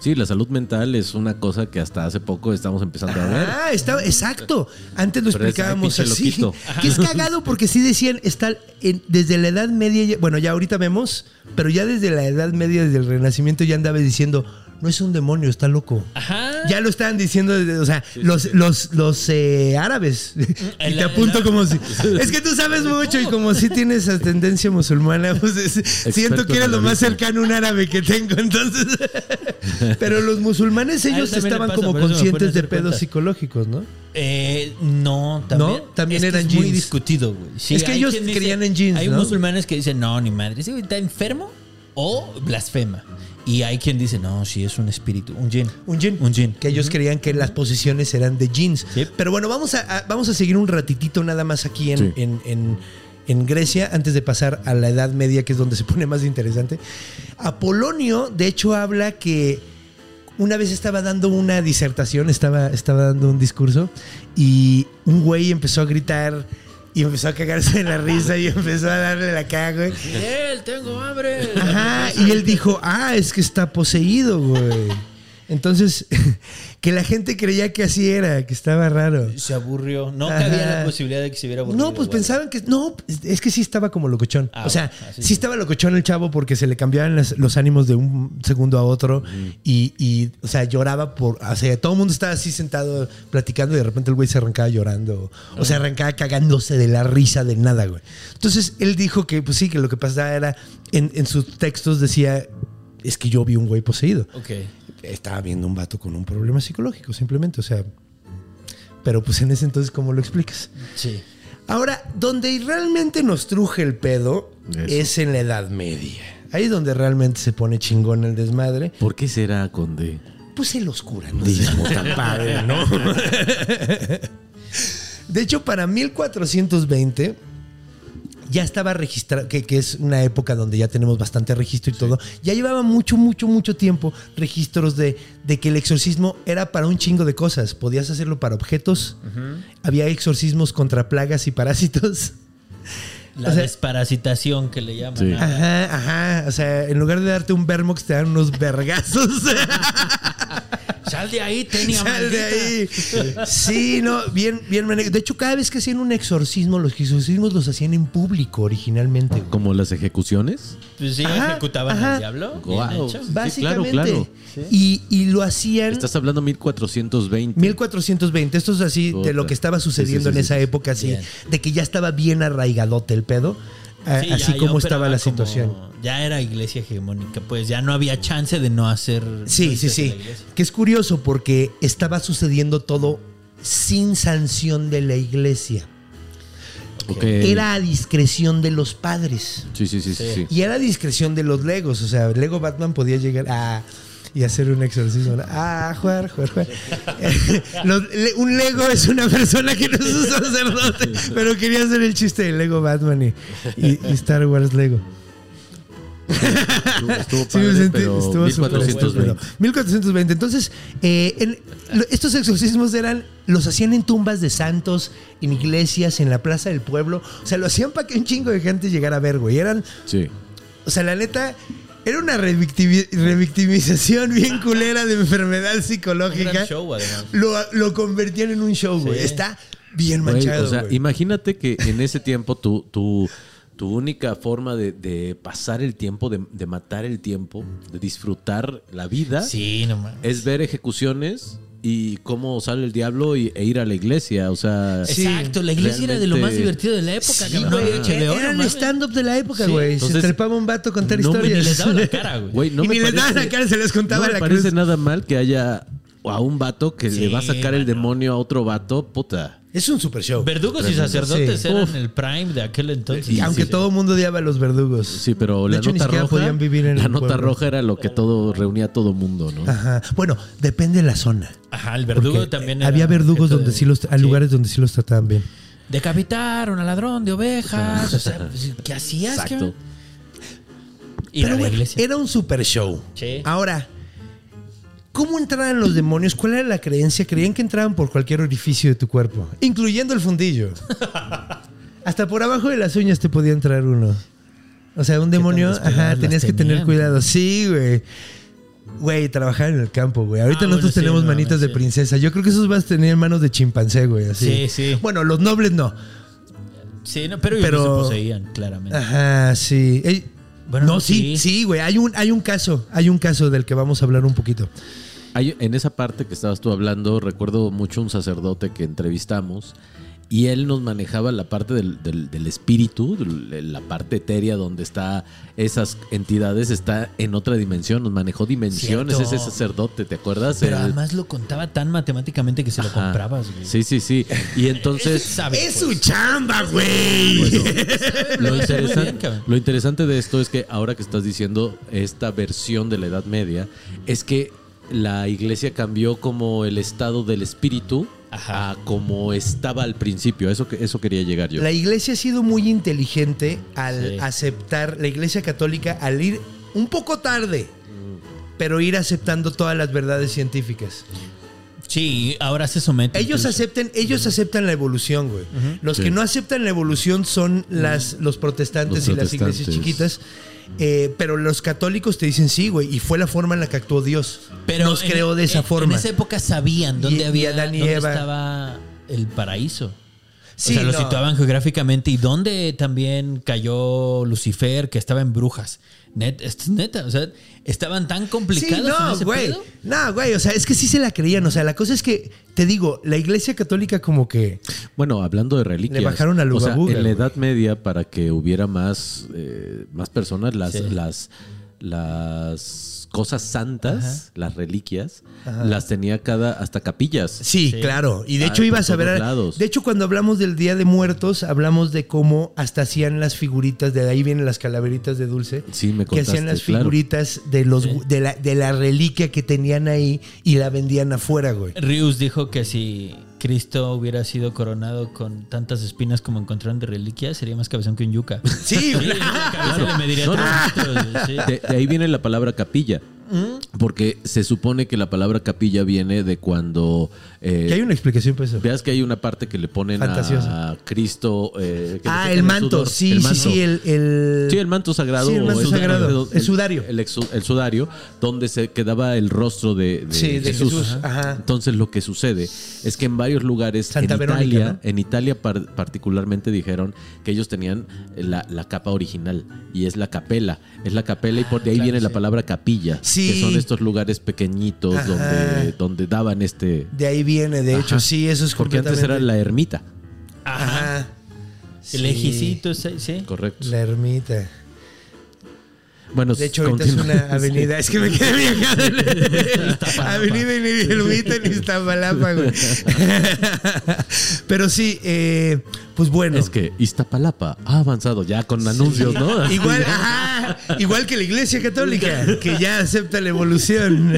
Sí, la salud mental es una cosa que hasta hace poco estamos empezando a ver. Ah, está, exacto. Antes lo Pero explicábamos así. Que es cagado porque sí decían, está en- desde la Edad Media, bueno, ya ahorita vemos, pero ya desde la Edad Media, desde el Renacimiento, ya andaba diciendo, no es un demonio, está loco. Ajá. Ya lo estaban diciendo, desde- o sea, los, los, los eh, árabes. y te apunto el- como si. Es que tú sabes mucho y como si tienes esa tendencia musulmana, pues es- siento que eres lo más cercano a un árabe que tengo. Entonces. Pero los musulmanes, ellos estaban pasa, como conscientes de pedos cuenta. psicológicos, ¿no? Eh, no, también. ¿No? También es que eran es muy jeans. discutido, güey. Sí, Es que ellos dice- creían en jeans, Hay ¿no? musulmanes que dicen, no, ni madre. Ese güey está enfermo o blasfema. Y hay quien dice, no, sí, es un espíritu, un jin. Un jean. Un jin. Que ellos creían que las posiciones eran de jeans. Sí. Pero bueno, vamos a, a- vamos a seguir un ratitito nada más aquí en, Sí. en- en- en Grecia, antes de pasar a la Edad Media, que es donde se pone más interesante. Apolonio, de hecho, habla que una vez estaba dando una disertación, estaba, estaba dando un discurso, y un güey empezó a gritar y empezó a cagarse de la risa y empezó a darle la caga, güey. Él, tengo hambre. Ajá, y él dijo, ah, es que está poseído, güey. Entonces, que la gente creía que así era, que estaba raro. Se aburrió. No Ajá. cabía la posibilidad de que se hubiera aburrido. No, pues pensaban que. No, es que sí estaba como locochón. Ah, o sea, bueno, sí, sí. estaba locochón el chavo porque se le cambiaban las- los ánimos de un segundo a otro. y, y, o sea, lloraba por. O sea, todo el mundo estaba así sentado platicando y de repente el güey se arrancaba llorando. O se arrancaba cagándose de la risa de nada, güey. Entonces él dijo que, pues sí, que lo que pasaba era. En, en sus textos decía. Es que yo vi un güey poseído. Ok. Estaba viendo un vato con un problema psicológico, simplemente. O sea. Pero pues en ese entonces, ¿cómo lo explicas? Sí. Ahora, donde realmente nos truje el pedo Eso. es en la Edad Media. Ahí es donde realmente se pone chingón el desmadre. ¿Por qué será, Conde? Pues el oscurantismo tan padre, ¿no? De hecho, para 1420 ya estaba registrado, que, que es una época donde ya tenemos bastante registro y todo. Ya llevaba mucho, mucho, mucho tiempo registros de, de que el exorcismo era para un chingo de cosas. Podías hacerlo para objetos. Había exorcismos contra plagas y parásitos. La O sea- desparasitación que le llaman. Sí. Ajá, ajá. O sea, en lugar de darte un Vermox, te dan unos vergazos. Sal de ahí, tenía Sal de ahí. Sí, no, bien, bien. De hecho, cada vez que hacían un exorcismo, los exorcismos los hacían en público originalmente. güey. ¿Como las ejecuciones? Pues sí, Ajá, ejecutaban ajá. al diablo. Sí, Básicamente. claro, Y, y lo hacían. Estás hablando 1420. 1420, esto es así de lo que estaba sucediendo Sí, sí, sí, en esa sí. época, así, Bien. de que ya estaba bien arraigadote el pedo, a- Sí, ya- así ya como estaba la como- situación. ya era iglesia hegemónica, pues ya no había chance de no hacer. Sí, sí, sí. Que es curioso porque estaba sucediendo todo sin sanción de la iglesia. Era a discreción de los padres. Sí, sí, sí, sí. sí. Y era a discreción de los Legos. O sea, Lego Batman podía llegar a. Y hacer un exorcismo. Ah, jugar, jugar, jugar. Un Lego es una persona que no es un sacerdote, pero quería hacer el chiste de Lego Batman y, y- y Star Wars Lego. Estuvo, estuvo Sí, me padre, sentí- pero estuvo súper 1420. bueno. 1420. Entonces, eh, en- estos exorcismos eran, los hacían en tumbas de santos, en iglesias, en la plaza del pueblo. O sea, lo hacían para que un chingo de gente llegara a ver, güey. Eran, Sí. o sea, la neta, era una revictimi- revictimización bien culera de enfermedad Un gran psicológica. show, además. Lo, lo convertían en un show, güey. Sí. Está bien manchado, o sea, imagínate que en ese tiempo tu, tu, tu única forma de, de pasar el tiempo, de, de matar el tiempo, de disfrutar la vida, Sí, no es ver ejecuciones y cómo sale el diablo y, e ir a la iglesia. O sea. Exacto, la iglesia era de lo más divertido de la época. Sí, cabrón. Stand-up de la época, Sí. güey. Se trepaba un vato a contar no me- Y historias. les daba la cara, güey. no y me ni les parece- daban la cara, se les contaba no me la parece cruz. nada mal que haya a un vato que le va a sacar el demonio a otro vato, puta. Es un super show. Verdugos y sacerdotes Sí. eran Uf. el prime de aquel entonces. Y aunque todo el mundo odiaba a los verdugos. Sí, pero De la hecho, ni nota siquiera roja, podían vivir en la el nota pueblo. roja era lo que todo reunía a todo mundo, ¿no? Ajá. Bueno, depende de la zona. Ajá, el verdugo Porque también era había verdugos donde de- sí los, hay lugares donde sí los trataban bien. decapitaron al ladrón de ovejas. O sea, pues, ¿qué hacías? Exacto. Pero a la bueno, iglesia. era un super show. Sí. Ahora, ¿cómo entraban los demonios? ¿Cuál era la creencia? Creían que entraban por cualquier orificio de tu cuerpo, incluyendo el fundillo. Hasta por abajo de las uñas te podía entrar uno. O sea, un demonio, ajá, tenías que tener cuidado. Sí, güey. Güey, trabajar en el campo, güey. Ahorita Ah, nosotros bueno, sí, tenemos no, manitas de sí. princesa. Yo creo que esos vas a tener manos de chimpancé, güey. Así. Sí, sí. Bueno, los nobles no. Sí, no, pero ellos Pero- no se poseían, claramente. Ajá, sí. Bueno, no, sí, sí. sí, güey. Hay un, hay un caso, hay un caso del que vamos a hablar un poquito. Hay- en esa parte que estabas tú hablando, recuerdo mucho un sacerdote que entrevistamos y él nos manejaba la parte del, del- del espíritu, la parte etérea donde está esas entidades, está en otra dimensión, nos manejó dimensiones Cierto. ese sacerdote, ¿te acuerdas? Pero El- además lo contaba tan matemáticamente que se lo Ajá. comprabas, güey. Sí, sí, sí. Y entonces... sabe, es pues. su chamba, güey. Interesan- cabrón. lo interesante de esto es que ahora que estás diciendo esta versión de la Edad Media, es que la iglesia cambió como el estado del espíritu Ajá. a como estaba al principio. Eso, que- eso quería llegar yo. La iglesia ha sido muy inteligente al Sí. aceptar, la iglesia católica, al ir un poco tarde, pero ir aceptando todas las verdades científicas. Sí, ahora se somete. Ellos incluso. aceptan, ellos aceptan la evolución, güey. Los Sí. que no aceptan la evolución son las, los protestantes Los y las iglesias chiquitas. Eh, pero los católicos te dicen sí, güey, y fue la forma en la que actuó Dios. Pero Nos en- creó de esa en- forma. En esa época sabían dónde Y- y había Adán y dónde Eva. estaba el paraíso. Sí, o sea, lo no. situaban geográficamente y dónde también cayó Lucifer, que estaba en brujas. Net, esto es neta, o sea, estaban tan complicados en no, ese güey. pedo. No, güey, o sea, es que sí se la creían. O sea, la cosa es que, te digo, la iglesia católica como que... Bueno, hablando de reliquias. Le bajaron al o sea, ugabuga, en la güey. Edad Media, para que hubiera más, eh, más personas, las, Sí. las, las cosas santas, Ajá. las reliquias, Ajá. las tenía cada, hasta capillas. Sí, Sí. claro. Y de Ah, hecho ibas a ver... lados. De hecho, cuando hablamos del Día de Muertos, hablamos de cómo hasta hacían las figuritas, de ahí vienen las calaveritas de dulce. Sí, me que hacían contaste, las claro. figuritas de los Sí. de, la, de la reliquia que tenían ahí y la vendían afuera, güey. Rius dijo que si Cristo hubiera sido coronado con tantas espinas como encontraron de reliquias, sería más cabezón que un yuca. Sí, Sí, cabeza le mediría No, no. tres metros, sí. De, de ahí viene la palabra capilla. Porque se supone que la palabra capilla viene de cuando... eh, que hay una explicación para eso. Veas que hay una parte que le ponen Fantasiosa. a Cristo. eh, que Ah, el manto. sudor. Sí, El sí, manto. sí, el, el- Sí, el manto sagrado. Sí, el o manto sagrado. El sudario. El, el sudario, donde se quedaba el rostro de, de Sí, de Jesús. Jesús, ajá. Entonces lo que sucede es que en varios lugares, Santa en Verónica, Italia, ¿no? en Italia par- particularmente dijeron que ellos tenían la, la capa original y es la capela. Es la capela y por de ahí claro, viene la palabra capilla, Sí. Que son estos lugares pequeñitos Ajá. donde, donde daban este... De ahí viene, de hecho, sí, eso es Porque antes era la ermita. Ajá. Ajá. El Sí, ejicito, sí. Correcto. La ermita. Bueno, De hecho, ahorita es una avenida. Es que me quedé viajando. avenida Inilumita en Iztapalapa, güey. Pero sí, eh, pues bueno. Es que Iztapalapa ha avanzado ya con anuncios, ¿no? Igual, ajá, igual que la Iglesia Católica, que ya acepta la evolución.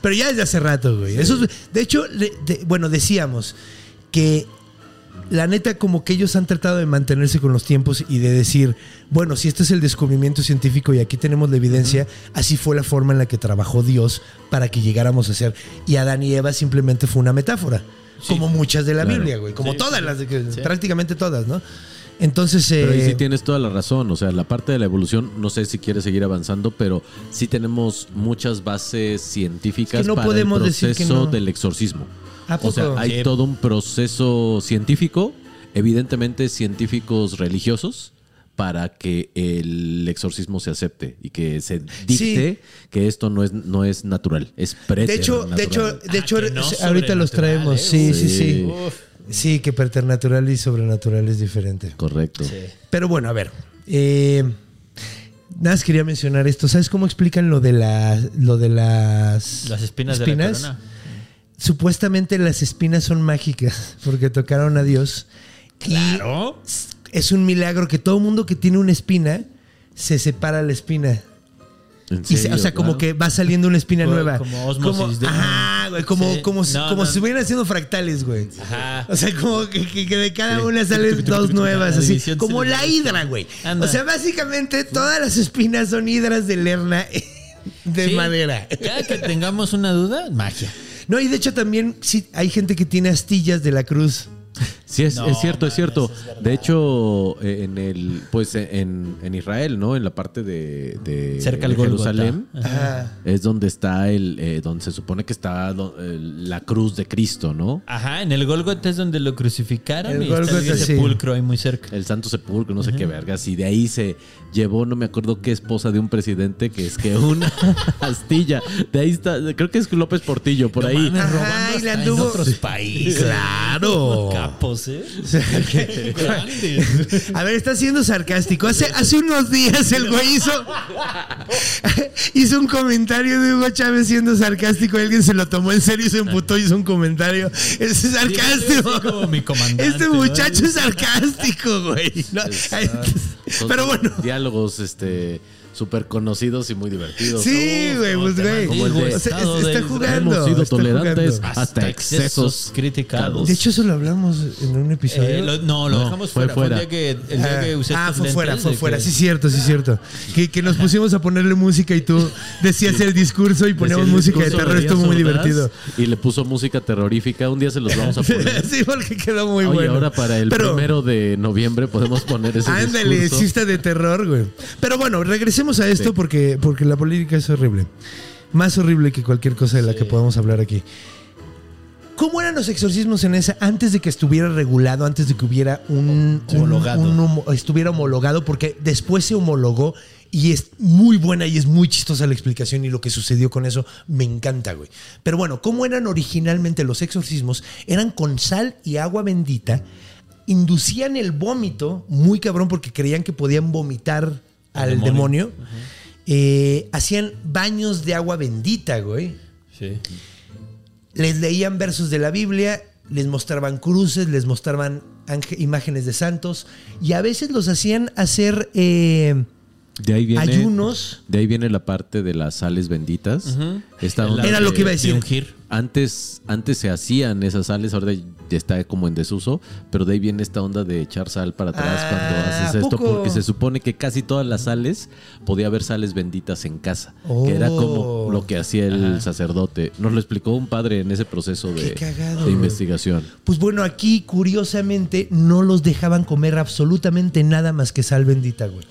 Pero ya desde hace rato, güey. Eso es- de hecho, de- bueno, decíamos que la neta, como que ellos han tratado de mantenerse con los tiempos y de decir, bueno, si este es el descubrimiento científico y aquí tenemos la evidencia, así fue la forma en la que trabajó Dios para que llegáramos a ser. Y Adán y Eva simplemente fue una metáfora. Como muchas de la Claro. Biblia, güey. Como Sí, todas las, Sí. prácticamente todas, ¿no? Entonces, Pero ahí eh, sí tienes toda la razón. O sea, la parte de la evolución, no sé si quieres seguir avanzando, pero sí tenemos muchas bases científicas Es que no para podemos el decir que proceso no. del exorcismo. ¿A O sea, hay Sí. todo un proceso científico, evidentemente científicos religiosos, para que el exorcismo se acepte y que se dicte que esto no es, no es natural, es De hecho, de hecho, preternatural. de Ah, hecho, no ahorita los traemos. ¿eh? Sí, sí, sí. Sí. Uf. Sí, que preternatural y sobrenatural es diferente. Correcto. Sí. Pero bueno, a ver. eh, nada más quería mencionar esto. ¿Sabes cómo explican lo de, la, lo de las, Las espinas, de la corona. Supuestamente las espinas son mágicas porque tocaron a Dios. Claro. Y es un milagro que todo mundo que tiene una espina se separa la espina. ¿En Y se- o sea, como que va saliendo una espina Como- nueva. como ósmosis de- Ajá, güey, como, Sí. como, si- No, como no. si estuvieran haciendo fractales, güey. Ajá. O sea, como que, que- que de cada una salen dos nuevas, así. Como la hidra, güey. Anda. O sea, básicamente todas las espinas son hidras de lerna de Sí. madera. Cada que tengamos una duda, magia. No, y de hecho también sí, hay gente que tiene astillas de la cruz. Sí, es, No, es cierto, es cierto. es de hecho, eh, en el, pues en, en Israel, ¿no? En la parte de, de Cerca al Jerusalén. Ajá. es donde está el, eh, donde se supone que está la cruz de Cristo, ¿no? Ajá, en el Golgota es donde lo crucificaron El y está el sepulcro ahí muy cerca. El Santo Sepulcro, no sé qué vergas. Y de ahí se llevó, no me acuerdo qué esposa de un presidente, que es que una astilla. De ahí está, creo que es López Portillo, por No ahí. mames, Ajá, robando y le hasta anduvo- en otros países. Claro. Capos, ¿eh? A ver, está siendo sarcástico. Hace, hace unos días el güey hizo, hizo un comentario de Hugo Chávez siendo sarcástico. Alguien se lo tomó en serio y se emputó y hizo un comentario. Es sarcástico. Sí, como mi comandante, Este ¿no? muchacho es sarcástico, güey. No, pero bueno. Diálogos, este, súper conocidos y muy divertidos. Sí, güey, pues güey. Como el de- O sea, Estado está jugando. Hemos sido tolerantes jugando. hasta excesos criticados. De hecho, eso lo hablamos en un episodio. Eh, lo- no, lo No, dejamos fue fuera. Fue el fuera. día que, el día que usé ah, fue fuera, fue fuera. que- Sí, cierto, sí, cierto. Que, que nos pusimos a ponerle música y tú decías el discurso y poníamos música de terror. Estuvo muy divertido. Y le puso música terrorífica. Un día se los vamos a poner. sí, porque quedó muy Oye, bueno. ahora para el Pero- primero de noviembre podemos poner ese Ándale, discurso. sí está de terror, güey. Pero bueno, regresemos a esto Sí. porque, porque la política es horrible. Más horrible que cualquier cosa de la que podamos hablar aquí. ¿Cómo eran los exorcismos en esa antes de que estuviera regulado, antes de que hubiera un, un- Homologado. un estuviera homologado? Porque después se homologó y es muy buena y es muy chistosa la explicación y lo que sucedió con eso me encanta, güey. Pero bueno, ¿cómo eran originalmente los exorcismos? Eran con sal y agua bendita, inducían el vómito, muy cabrón porque creían que podían vomitar al demonio. demonio. Eh, hacían baños de agua bendita, güey Sí. les leían versos de la Biblia, les mostraban cruces, les mostraban imágenes de santos y a veces los hacían hacer eh, De ahí viene, ayunos. De ahí viene la parte de las sales benditas. Esta onda Era de- lo que iba a decir. De. Antes, antes se hacían esas sales, ahora ya está como en desuso, pero de ahí viene esta onda de echar sal para atrás Ah, cuando haces ¿a esto, poco? porque se supone que casi todas las sales podía haber sales benditas en casa, Oh. que era como lo que hacía el sacerdote. Nos lo explicó un padre en ese proceso de, de investigación. Pues bueno, aquí curiosamente no los dejaban comer absolutamente nada más que sal bendita, güey.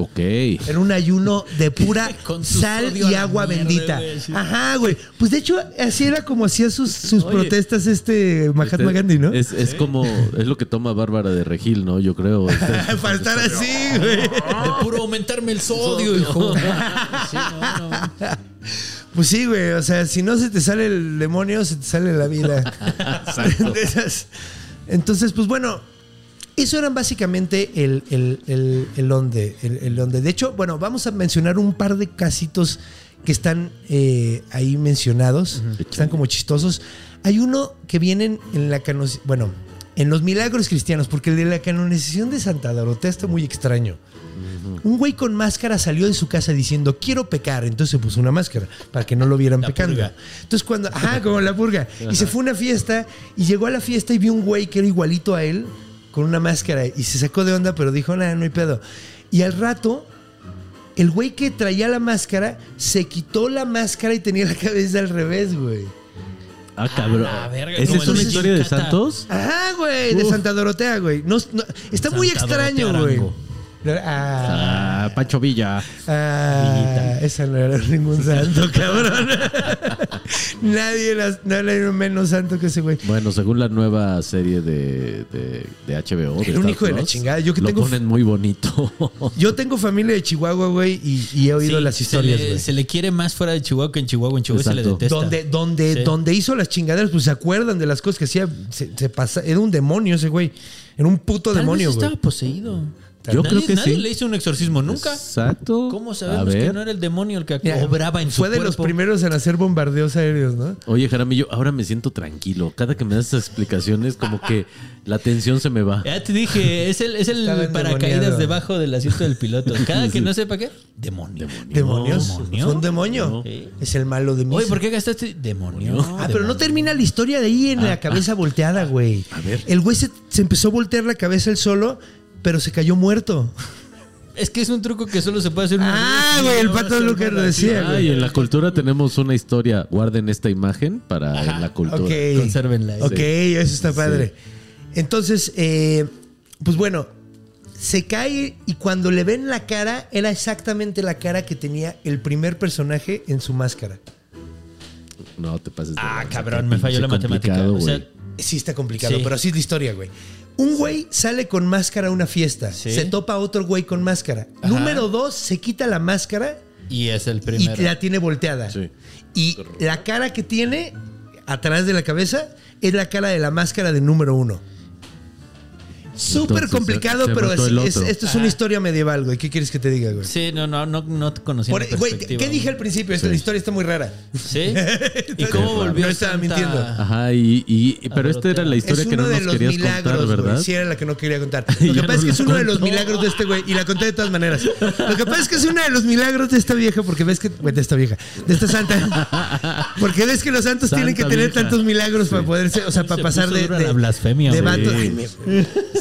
Ok. Era un ayuno de pura sal y agua bendita. Ajá, güey. Pues de hecho, así era como hacía sus, sus Oye, protestas este Mahatma Este- Gandhi, ¿no? Es, es como, es lo que toma Bárbara de Regil, ¿no? Yo creo. Este- Para estar así, güey. De puro aumentarme el sodio, hijo. Sí, no, no. Pues sí, güey. O sea, si no se te sale el demonio, se te sale la vida. De esas. Entonces, pues bueno, eso eran básicamente el, el, el, el onde. El, el onde. De hecho, bueno, vamos a mencionar un par de casitos que están eh, ahí mencionados. Están como chistosos. Hay uno que vienen en la. Bueno, en los milagros cristianos, porque el de la canonización de Santa Dorotea está muy extraño. Un güey con máscara salió de su casa diciendo, quiero pecar. Entonces se puso una máscara para que no lo vieran La pecando. purga. Entonces cuando, ajá, como la purga. Y se fue a una fiesta y llegó a la fiesta y vio un güey que era igualito a él con una máscara y se sacó de onda, pero dijo, nada, no hay pedo. Y al rato, el güey que traía la máscara se quitó la máscara y tenía la cabeza al revés, güey. Ah, cabrón. verga, ¿Esa es una historia de santos? Ajá, güey, de. Santa Dorotea, güey. No, no, está muy extraño, Dorotea güey. Ah, Ah, Pancho Villa. ah, esa no era ningún santo, cabrón. Nadie, las, no era menos santo que ese güey. Bueno, según la nueva serie de, de, de HBO. de un Star hijo de la chingada. Yo que lo tengo- ponen muy bonito. Yo tengo familia de Chihuahua, güey, y, y he oído Sí, las se historias, le-. Se, le quiere más fuera de Chihuahua que en Chihuahua. En Chihuahua se le detesta. Donde, donde, Sí. donde hizo las chingaderas, pues se acuerdan de las cosas que hacía. Se, se pasa, era un demonio ese güey. Era un puto Tal demonio, vez güey. estaba poseído. Yo Nadie- creo que nadie sí. le hizo un exorcismo nunca. Exacto. ¿Cómo sabemos que no era el demonio el que Mira, obraba en su Fue de los primeros en hacer bombardeos aéreos, ¿no? Oye, Jaramillo, ahora me siento tranquilo. Cada que me das estas explicaciones, como que la tensión se me va. Ya te dije, es el, es el paracaídas debajo del asiento del piloto. Cada que no sepa qué, demonio. Demonios. ¿Demonio? Fue un demonio. No. Es el malo de mí. Oye, ¿por qué gastaste demonio? Ah, pero no termina la historia de ahí en la cabeza volteada, güey. A ver. El güey se, se empezó a voltear la cabeza él solo, pero se cayó muerto. Es que es un truco que solo se puede hacer una Ah, güey, el pato ser Lucas lo decía, Ah, güey. y en la cultura tenemos una historia. Guarden esta imagen para en la cultura. Ok. Consérvenla. Ok, eso está padre. Entonces, eh, pues bueno, se cae y cuando le ven la cara, era exactamente la cara que tenía el primer personaje en su máscara. No te pases de Ah, cabrón, me falló la matemática. O sea. Sí está complicado, Sí. pero así es la historia, güey. Un güey sale con máscara a una fiesta. Sí. Se topa a otro güey con máscara. Ajá. Número dos, se quita la máscara y es el y primero. la tiene volteada. Sí. Y la cara que tiene atrás de la cabeza es la cara de la máscara de número uno. Súper complicado, se- se pero es- es- esto es una historia medieval, güey. ¿Qué quieres que te diga, güey? Sí, no, no, no, no te conocía Por- güey. ¿Qué dije al principio? Esta Sí. la historia está muy rara. ¿Sí? ¿Y cómo volvió No estaba Santa- mintiendo. Ajá, y, y- pero esta era la historia es que uno no de nos los querías milagros, contar, güey. ¿verdad? Sí, era la que no quería contar. Lo que pasa es que es uno de los milagros de este güey. Y la conté de todas maneras. Lo que pasa es que es uno de los milagros de esta vieja, porque ves que. güey, de esta vieja. De esta santa. Porque ves que los santos tienen que tener vieja. tantos milagros para poderse. O sea, para pasar de. de la blasfemia, de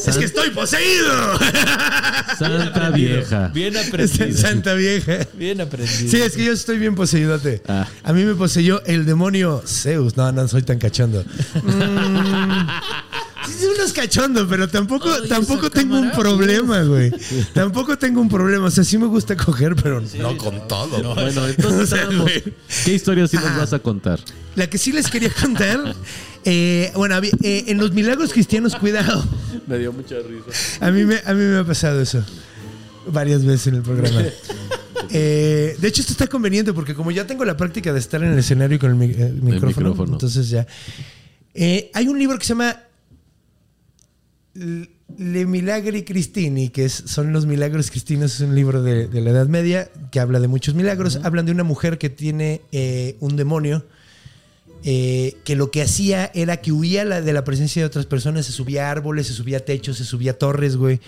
Es que estoy poseído. Santa vieja. Bien aprendido. Santa vieja. Bien aprendido. Sí, es que yo estoy bien poseídote. Ah. A mí me poseyó el demonio Zeus. No, no soy tan cachondo. Mm, sí, unos cachondo, pero tampoco, Ay, tampoco tengo un problema, güey. Tampoco tengo un problema. O sea, sí me gusta coger, pero no con todo. Bueno, entonces O sea, estábamos- güey. ¿qué historia sí nos Ah. vas a contar? La que sí les quería contar. Eh, bueno, eh, en los milagros cristianos, cuidado. Me dio mucha risa. A mí me, a mí me ha pasado eso varias veces en el programa. Eh, de hecho, esto está conveniente porque como ya tengo la práctica de estar en el escenario con el, el micrófono, micrófono. entonces ya. Eh, hay un libro que se llama Le Milagri Cristini, que es- son los milagros cristinos, es un libro de, de la Edad Media que habla de muchos milagros. Hablan de una mujer que tiene eh, un demonio. Eh, que lo que hacía era que huía la- de la presencia de otras personas, se subía a árboles, se subía a techos, se subía a torres, güey,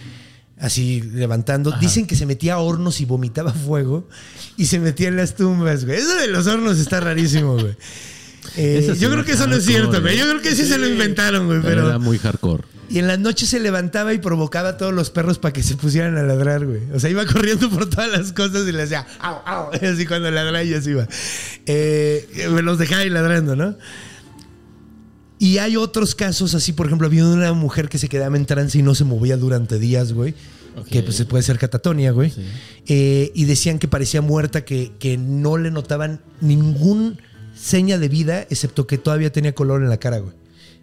así levantando. Dicen que se metía a hornos y vomitaba fuego y se metía en las tumbas, güey. Eso de los hornos está rarísimo, güey. Eh, sí yo creo que eso no es cierto, güey. Yo creo que sí, se lo inventaron, güey, Pero pero... era muy hardcore. Y en las noches se levantaba y provocaba a todos los perros para que se pusieran a ladrar, güey. O sea, iba corriendo por todas las cosas y le hacía au, au. Y así cuando ladraba y así iba. Eh, me los dejaba ahí ladrando, ¿no? Y hay otros casos así, por ejemplo, había una mujer que se quedaba en trance y no se movía durante días, güey. Que pues puede ser catatonia, güey. Eh, y decían que parecía muerta, que, que no le notaban ningún seña de vida, excepto que todavía tenía color en la cara, güey.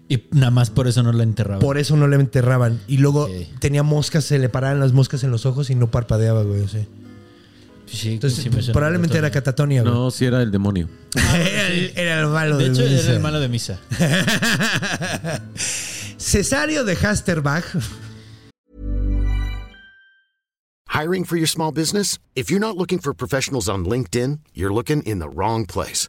Y nada más por eso no la enterraba. Por eso no le enterraban. Y luego tenía moscas, se le paraban las moscas en los ojos y no parpadeaba, güey. o sea. Sí, Entonces, sí probablemente era catatonia, güey. No, sí era el demonio. era, el, era el malo De de hecho, misa. era el malo de misa. Cesario de Hasterbach. Hiring for your small business? If you're not looking for professionals on LinkedIn, you're looking in the wrong place.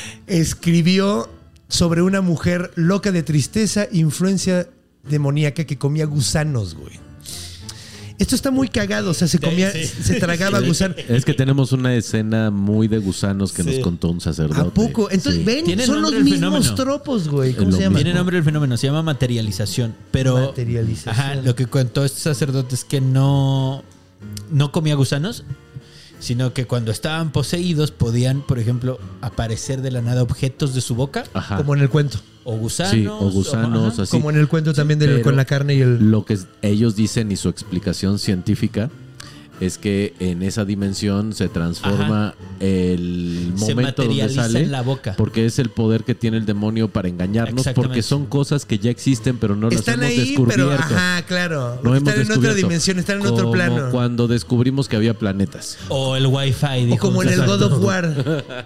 Escribió sobre una mujer loca de tristeza, influencia demoníaca que comía gusanos, güey. Esto está muy cagado, o sea, se comía, sí. se tragaba gusanos. Es que tenemos una escena muy de gusanos que Sí. nos contó un sacerdote. ¿A poco? Entonces, Sí. ven, son los mismos fenómeno. tropos, güey. ¿Cómo se llama? Tiene nombre el fenómeno, se llama materialización. Pero. Materialización. Ajá, lo que contó este sacerdote es que no. No comía gusanos, sino que cuando estaban poseídos podían, por ejemplo, aparecer de la nada objetos de su boca Ajá. Como en el cuento. o gusanos. sí, o gusanos, ajá. así. Como en el cuento también del- con la carne y el... Lo que ellos dicen y su explicación científica es que en esa dimensión se transforma el Se momento donde materializa sale. en la boca. Porque es el poder que tiene el demonio para engañarnos, porque son cosas que ya existen, pero no Están las hemos ahí, descubierto. pero ajá, claro. No hemos están en otra descubierto. dimensión, están en otro Como plano. Cuando descubrimos que había planetas. O el Wi-Fi. O dijo como en el. God of War.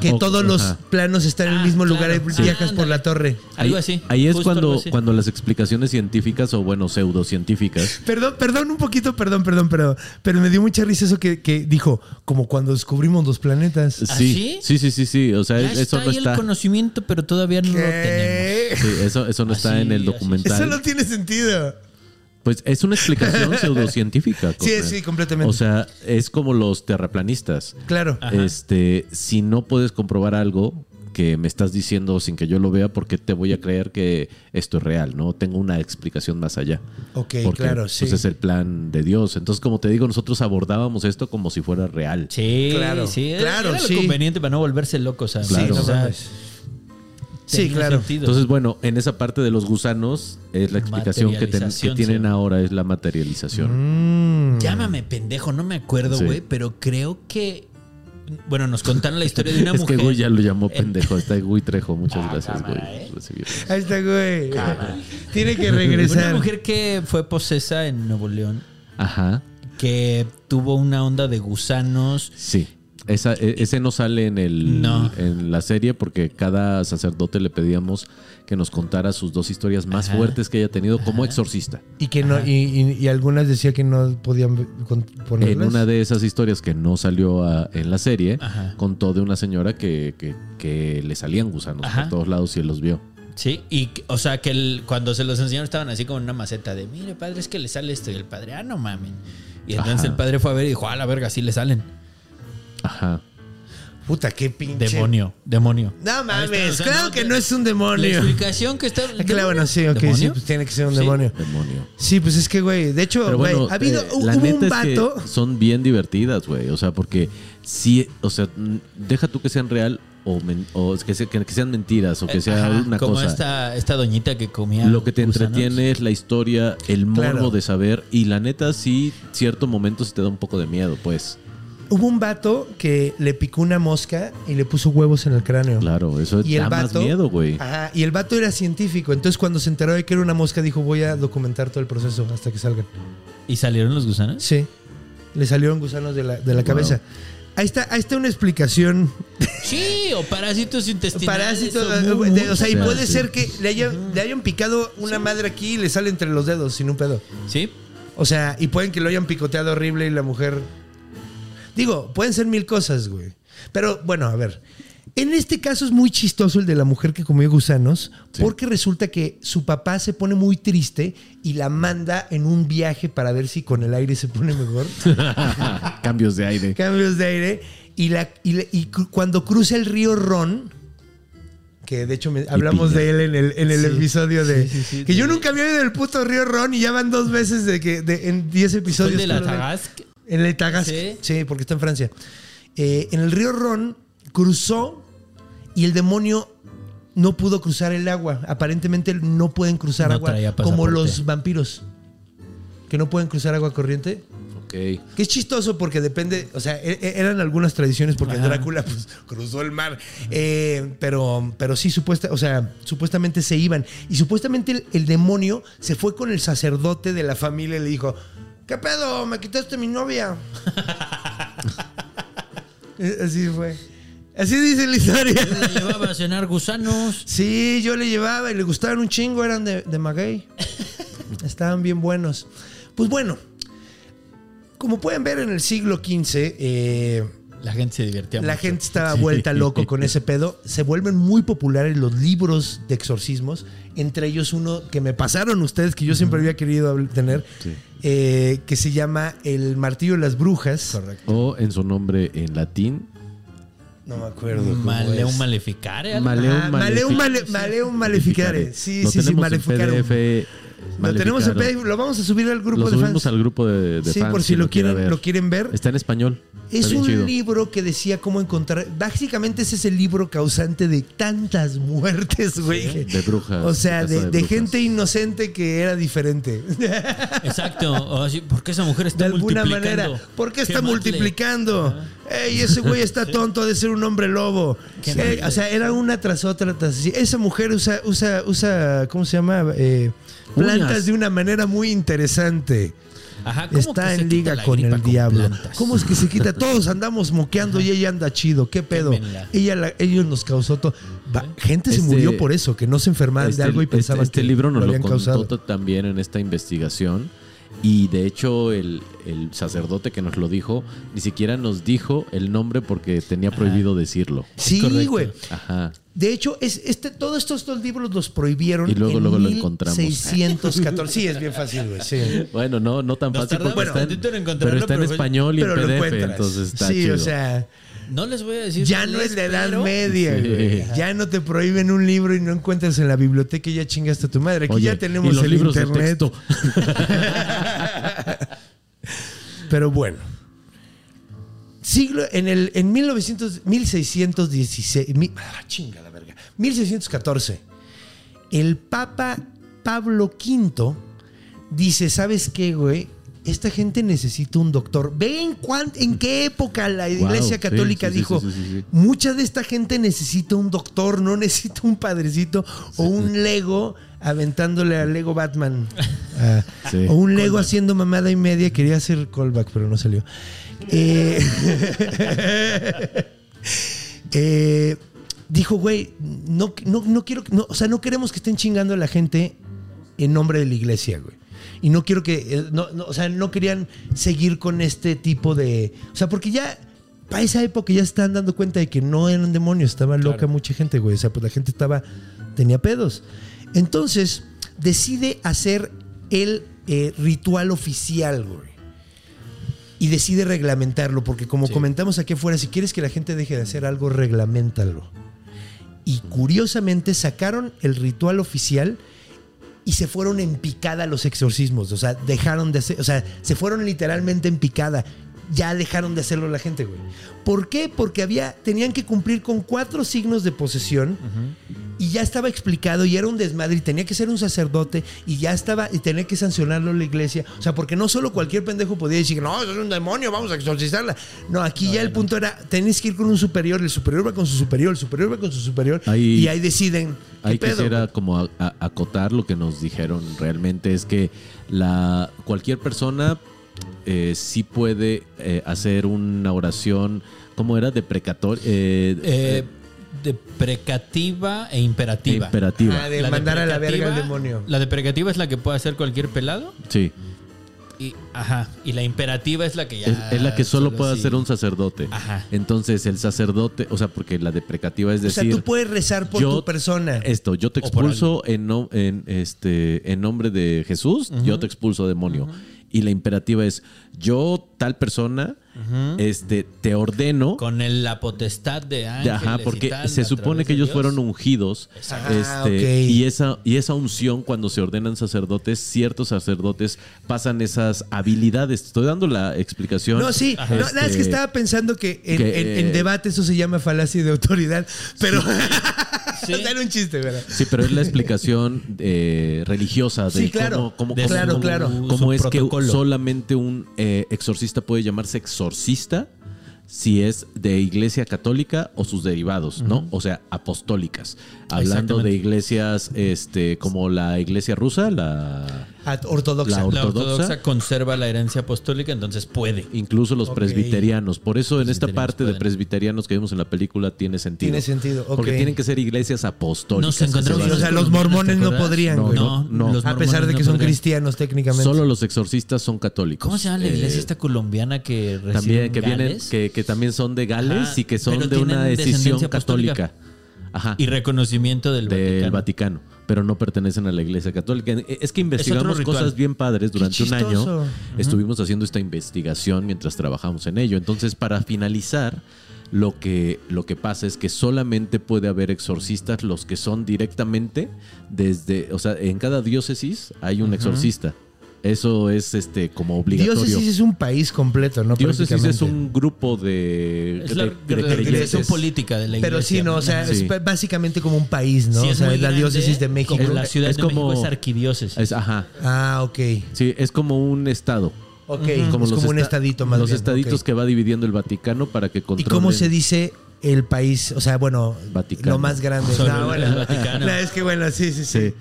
Que O- todos los ajá. planos están en el Ah, mismo claro. lugar y Sí. viajas por la torre. Algo ahí, así. Ahí es algo cuando, así. cuando las explicaciones científicas o bueno, pseudocientíficas Perdón, perdón, un poquito, perdón, perdón, pero, pero me dio mucha risa eso que, que dijo, como cuando descubrimos los planetas. ¿Ah, sí, sí? sí, sí, sí, sí. O sea, Ya eso está no ahí está. el conocimiento, pero todavía no lo tenemos. ¿Qué? Sí, eso, eso no está Así, en el así. documental. Eso no tiene sentido. Pues es una explicación pseudocientífica. Sí, sí, completamente. O sea, es como los terraplanistas. Claro. Ajá. Este, si no puedes comprobar algo que me estás diciendo sin que yo lo vea, ¿por qué te voy a creer que esto es real? No tengo una explicación más allá. Ok, Porque, claro, pues, sí. es el plan de Dios. Entonces, como te digo, nosotros abordábamos esto como si fuera real. Sí, Claro, sí. claro, era lo sí. conveniente para no volverse loco, o sea, Claro. o no sea, mames. Sí, claro. sentido. Entonces, bueno, en esa parte de los gusanos, es la explicación que, ten- que Materialización, tienen sí. ahora, es la materialización. Mm. Llámame pendejo, no me acuerdo, Sí. güey, pero creo que. Bueno, nos contaron la historia de una es mujer. que Gui ya lo llamó pendejo. Está Gui Trejo. Muchas gracias, Gui. ¿eh? Ahí está, güey. Tiene que Una regresar. mujer que fue posesa en Nuevo León, Ajá. que tuvo una onda de gusanos. Sí. Esa, e- ese no sale en, el, No. en la serie porque cada sacerdote le pedíamos que nos contara sus dos historias más Ajá. fuertes que haya tenido como exorcista. Y que no, y, y- y algunas decía que no podían ponerlas. En una de esas historias que no salió a- en la serie, Ajá. contó de una señora que, que- que le salían gusanos Ajá. por todos lados y él los vio. Sí, y o sea que el- cuando se los enseñaron estaban así como en una maceta de, mire padre, es que le sale esto. Y el padre, ah, no mamen. Y entonces Ajá. el padre fue a ver y dijo, a la verga, sí le salen. Ajá. Puta, qué pinche. Demonio, demonio. No mames, está, o sea, claro no, que no es un La demonio. explicación que está. Ah, Claro, bueno, sí, ok, sí, ¿Demonio? pues tiene que ser un Sí. demonio. Demonio. Sí, pues es que, güey, de hecho, güey, bueno, ha habido, eh, hu- la hubo neta un es vato. que son bien divertidas, güey. O sea, porque sí, o sea, deja tú que sean real o, men- o que, se- que- que sean mentiras o que sea Ajá, una como cosa. Esta, esta doñita que comía. Lo que te gusanos. entretiene es la historia, el morbo Claro. de saber. Y la neta, sí, cierto momento sí te da un poco de miedo, pues. Hubo un vato que le picó una mosca y le puso huevos en el cráneo. Claro, eso Y el da más vato. miedo, güey. Ajá, y el vato era científico. Entonces, cuando se enteró de que era una mosca, dijo: Voy a documentar todo el proceso hasta que salgan. ¿Y salieron los gusanos? Sí. Le salieron gusanos de la, de la Wow. cabeza. Ahí está, ahí está una explicación. Sí, o parásitos intestinales. Parásitos. o eh, de- o sea, y puede sí. ser que le, haya- le hayan picado una madre aquí y le sale entre los dedos sin un pedo. Sí. O sea, y pueden que lo hayan picoteado horrible y la mujer. Digo, pueden ser mil cosas, güey. Pero bueno, a ver. En este caso es muy chistoso el de la mujer que comió gusanos, Sí. porque resulta que su papá se pone muy triste y la manda en un viaje para ver si con el aire se pone mejor. Cambios de aire. Cambios de aire. Y, la, y, la- y cru- cuando cruza el río Ron, que de hecho me- hablamos de él en el, en el Sí. episodio de. Sí, sí, sí, que yo nunca había oído del puto río Ron y ya van dos veces de que de- en 10 Fue episodios. el de la que lo ven. Tagasc. En el Tagasc. Sí. Sí. porque está en Francia. Eh, en el río Ron cruzó y el demonio no pudo cruzar el agua. Aparentemente no pueden cruzar No agua como los vampiros. Que no pueden cruzar agua corriente. Ok. Que es chistoso porque depende, o sea, e- e- eran algunas tradiciones porque Ajá. Drácula pues, cruzó el mar. Eh, pero, pero sí, supuesta, o sea, supuestamente se iban. Y supuestamente el, el demonio se fue con el sacerdote de la familia y le dijo: ¿Qué pedo? Me quitaste mi novia. Eh, Así fue. Así dice la historia. Yo la llevaba a cenar gusanos. Sí, yo le llevaba y le gustaban un chingo, eran de, de maguey. Estaban bien buenos. Pues bueno, como pueden ver en el siglo XV, eh, La gente se divertía la mucho. gente estaba vuelta loco con ese pedo. Se vuelven muy populares los libros de exorcismos, entre ellos uno que me pasaron ustedes, que yo siempre había querido tener, Sí. eh, que se llama El Martillo de las Brujas. Correcto. O en su nombre en latín, No me acuerdo. Maleum maleficare. Maleum Ah, Maleum, Malefic- male- Maleum Maleficare. Sí, sí, sí. PDF. Lo tenemos en lo vamos a subir al grupo Lo de subimos fans. al grupo de, de sí, fans. por si lo quiere quieren, lo quieren ver. Está en español. Es un chido. libro que decía cómo encontrar. Básicamente ese es el libro causante de tantas muertes, güey. de brujas, O sea, de de, de de gente inocente que era diferente. Exacto. O ¿Por qué esa mujer De está alguna multiplicando? manera. ¿Por qué está multiplicando? Ey, ese güey está tonto, ha de ser un hombre lobo. Ey, o sea, era una tras otra. Tras, así. esa mujer usa, usa, usa, ¿cómo se llama? Eh, plantas de una manera muy interesante. Ajá, ¿cómo que Está se en quita liga la con gripa el diablo. plantas? ¿Cómo es que se quita? Todos andamos moqueando y ella anda chido. ¿Qué pedo? Quémenla. Ella, la- ellos nos causó todo. Gente se Este- murió por eso, que no se enfermaban Este, de algo y este- pensaban este que libro nos lo lo, habían contó causado. también en esta investigación. Y de hecho, el, el sacerdote que nos lo dijo ni siquiera nos dijo el nombre porque tenía prohibido decirlo. Sí, correcto. güey. Ajá. De hecho, es, este, todos estos dos libros los prohibieron Y luego, en luego lo encontramos. 1614. Sí, es bien fácil, güey. Sí. Bueno, no, no tan Nos fácil porque está, en- pero está en pero español y en lo PDF, encuentras. entonces está sí, chido. o sea, No les voy a decir. ya no es la edad media, Sí. güey. Ya no te prohíben un libro y no encuentras en la biblioteca y ya chingaste a tu madre. Aquí Oye, ya tenemos y los el libros de internet. texto. Pero bueno. Siglo, en el en 1900, 1616, mi- ah, chinga la verga, 1614, el Papa Pablo V dice, ¿sabes qué, güey? Esta gente necesita un doctor. Ve en, cuán- en qué época la Iglesia Católica sí, sí, dijo, sí, mucha de esta gente necesita un doctor, no necesita un padrecito o un Lego aventándole al Lego Batman. Ah. O un Lego haciendo mamada y media. Quería hacer callback, pero no salió. Eh, eh, dijo, güey, no, no, no quiero, no, o sea, no queremos que estén chingando a la gente en nombre de la iglesia, güey. Y no quiero que, eh, no, no, o sea, no querían seguir con este tipo de, o sea, porque ya para esa época ya se estaban dando cuenta de que no eran demonios, estaba loca mucha gente, güey. O sea, pues la gente estaba, tenía pedos. Entonces, decide hacer el eh, ritual oficial, güey. Y decide reglamentarlo, porque como comentamos aquí afuera, si quieres que la gente deje de hacer algo, reglamentalo. Y curiosamente sacaron el ritual oficial y se fueron en picada los exorcismos. O sea, dejaron de hacer, o sea, se fueron literalmente en picada. Ya dejaron de hacerlo la gente, güey. ¿Por qué? Porque había, tenían que cumplir con cuatro signos de posesión y ya estaba explicado y era un desmadre y tenía que ser un sacerdote y ya estaba y tenía que sancionarlo la iglesia. O sea, porque no solo cualquier pendejo podía decir, no, eso es un demonio, vamos a exorcizarla. No, aquí ya el punto era, tenés que ir con un superior, el superior va con su superior, el superior va con su superior Ahí- y ahí deciden. ¿qué Ahí pedo, quisiera como a- a- acotar lo que nos dijeron realmente es que la cualquier persona eh, sí puede eh, hacer una oración, ¿cómo era? Deprecatoria. Eh, Eh, de precativa e imperativa. imperativa. Ah, de La mandar a la verga al demonio. La deprecativa es la que puede hacer cualquier pelado. sí. Y, ajá. Y la imperativa es la que ya. Es, es la que solo puede sí. hacer un sacerdote. Ajá. Entonces el sacerdote, o sea, porque la deprecativa es O sea, decir... tú puedes rezar por yo- tu persona. Esto, yo te expulso en, no- en, este, en nombre de Jesús, yo te expulso demonio. Y la imperativa es, yo, tal persona, este, te ordeno. Con el- la potestad de ángeles. ajá, y porque tal, se a supone que ellos Dios. fueron ungidos. Ah, este, ok. y, esa, y esa unción, cuando se ordenan sacerdotes, ciertos sacerdotes pasan esas habilidades. Estoy dando la explicación. No, sí, no, es que Este, estaba pensando que en, que, en- en eh, debate eso se llama falacia de autoridad, pero Sí. era un chiste, ¿verdad? Sí, pero es la explicación eh, religiosa de Sí, claro. cómo, cómo- De cómo- claro, cómo- claro. cómo es que solamente un eh, exorcista puede llamarse exorcista si es de iglesia católica o sus derivados, ¿no? O sea, apostólicas. Hablando de iglesias este, como la iglesia rusa, la At- Ortodoxa. La or- La ortodoxa. ortodoxa conserva la herencia apostólica, entonces puede. incluso los Ok. presbiterianos. Por eso en esta parte de pueden. presbiterianos que vimos en la película tiene sentido. Tiene sentido, ok. Porque tienen que ser iglesias apostólicas. Nos encontramos- Sí, o sea, los mormones ¿te no podrían, No, güey. no, no. los a pesar de que no son podrían. cristianos técnicamente. Solo los exorcistas son católicos. ¿Cómo se llama la iglesia Eh, esta colombiana que recibe también que vienen Gales? que, que también son de Gales Ajá, y que son de una decisión católica. Ajá. y reconocimiento del, del Vaticano. Vaticano. pero no pertenecen a la Iglesia Católica. Es que investigamos cosas bien padres durante un año. Estuvimos haciendo esta investigación mientras trabajamos en ello. Entonces, para finalizar, lo que, lo que pasa es que solamente puede haber exorcistas los que son directamente desde, o sea, en cada diócesis hay un exorcista. Eso es este como obligatorio. Diócesis es un país completo, ¿no? Diócesis es un grupo de, Es la de- política de la iglesia. Pero sí, no, o sea, Sí. es básicamente como un país, ¿no? Sí, o es sea, muy es la diócesis de México. Como la ciudad Es de México como- es arquidiócesis. Es- ajá. Ah, ok. Sí, es como un estado. Ok, es como un esta- estadito más Los bien, estaditos que va dividiendo el Vaticano para que ¿Y controlen. cómo se dice el país? O sea, bueno, Vaticano. lo más grande. No, el bueno. Vaticano. No, es que bueno, sí, sí, sí. Sí.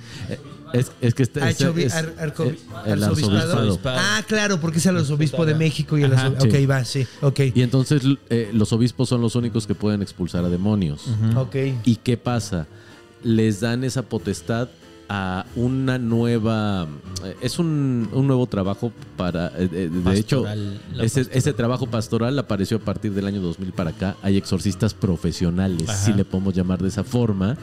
Es, es que este, este- Archobi- es- ar- arco- el arzobispado. arzobispado. Arzobispado. Ah, claro, porque es el arzobispo de México y el Ajá. Sí. Ok, va, sí. Ok. Y entonces eh, los obispos son los únicos que pueden expulsar a demonios. Ok. ¿Y qué pasa? Les dan esa potestad a una nueva... Es un, un nuevo trabajo para... eh, eh, de hecho, Pastoral, ese, ese trabajo pastoral apareció a partir del año 2000 para acá. Hay exorcistas profesionales, Ajá. si le podemos llamar de esa forma.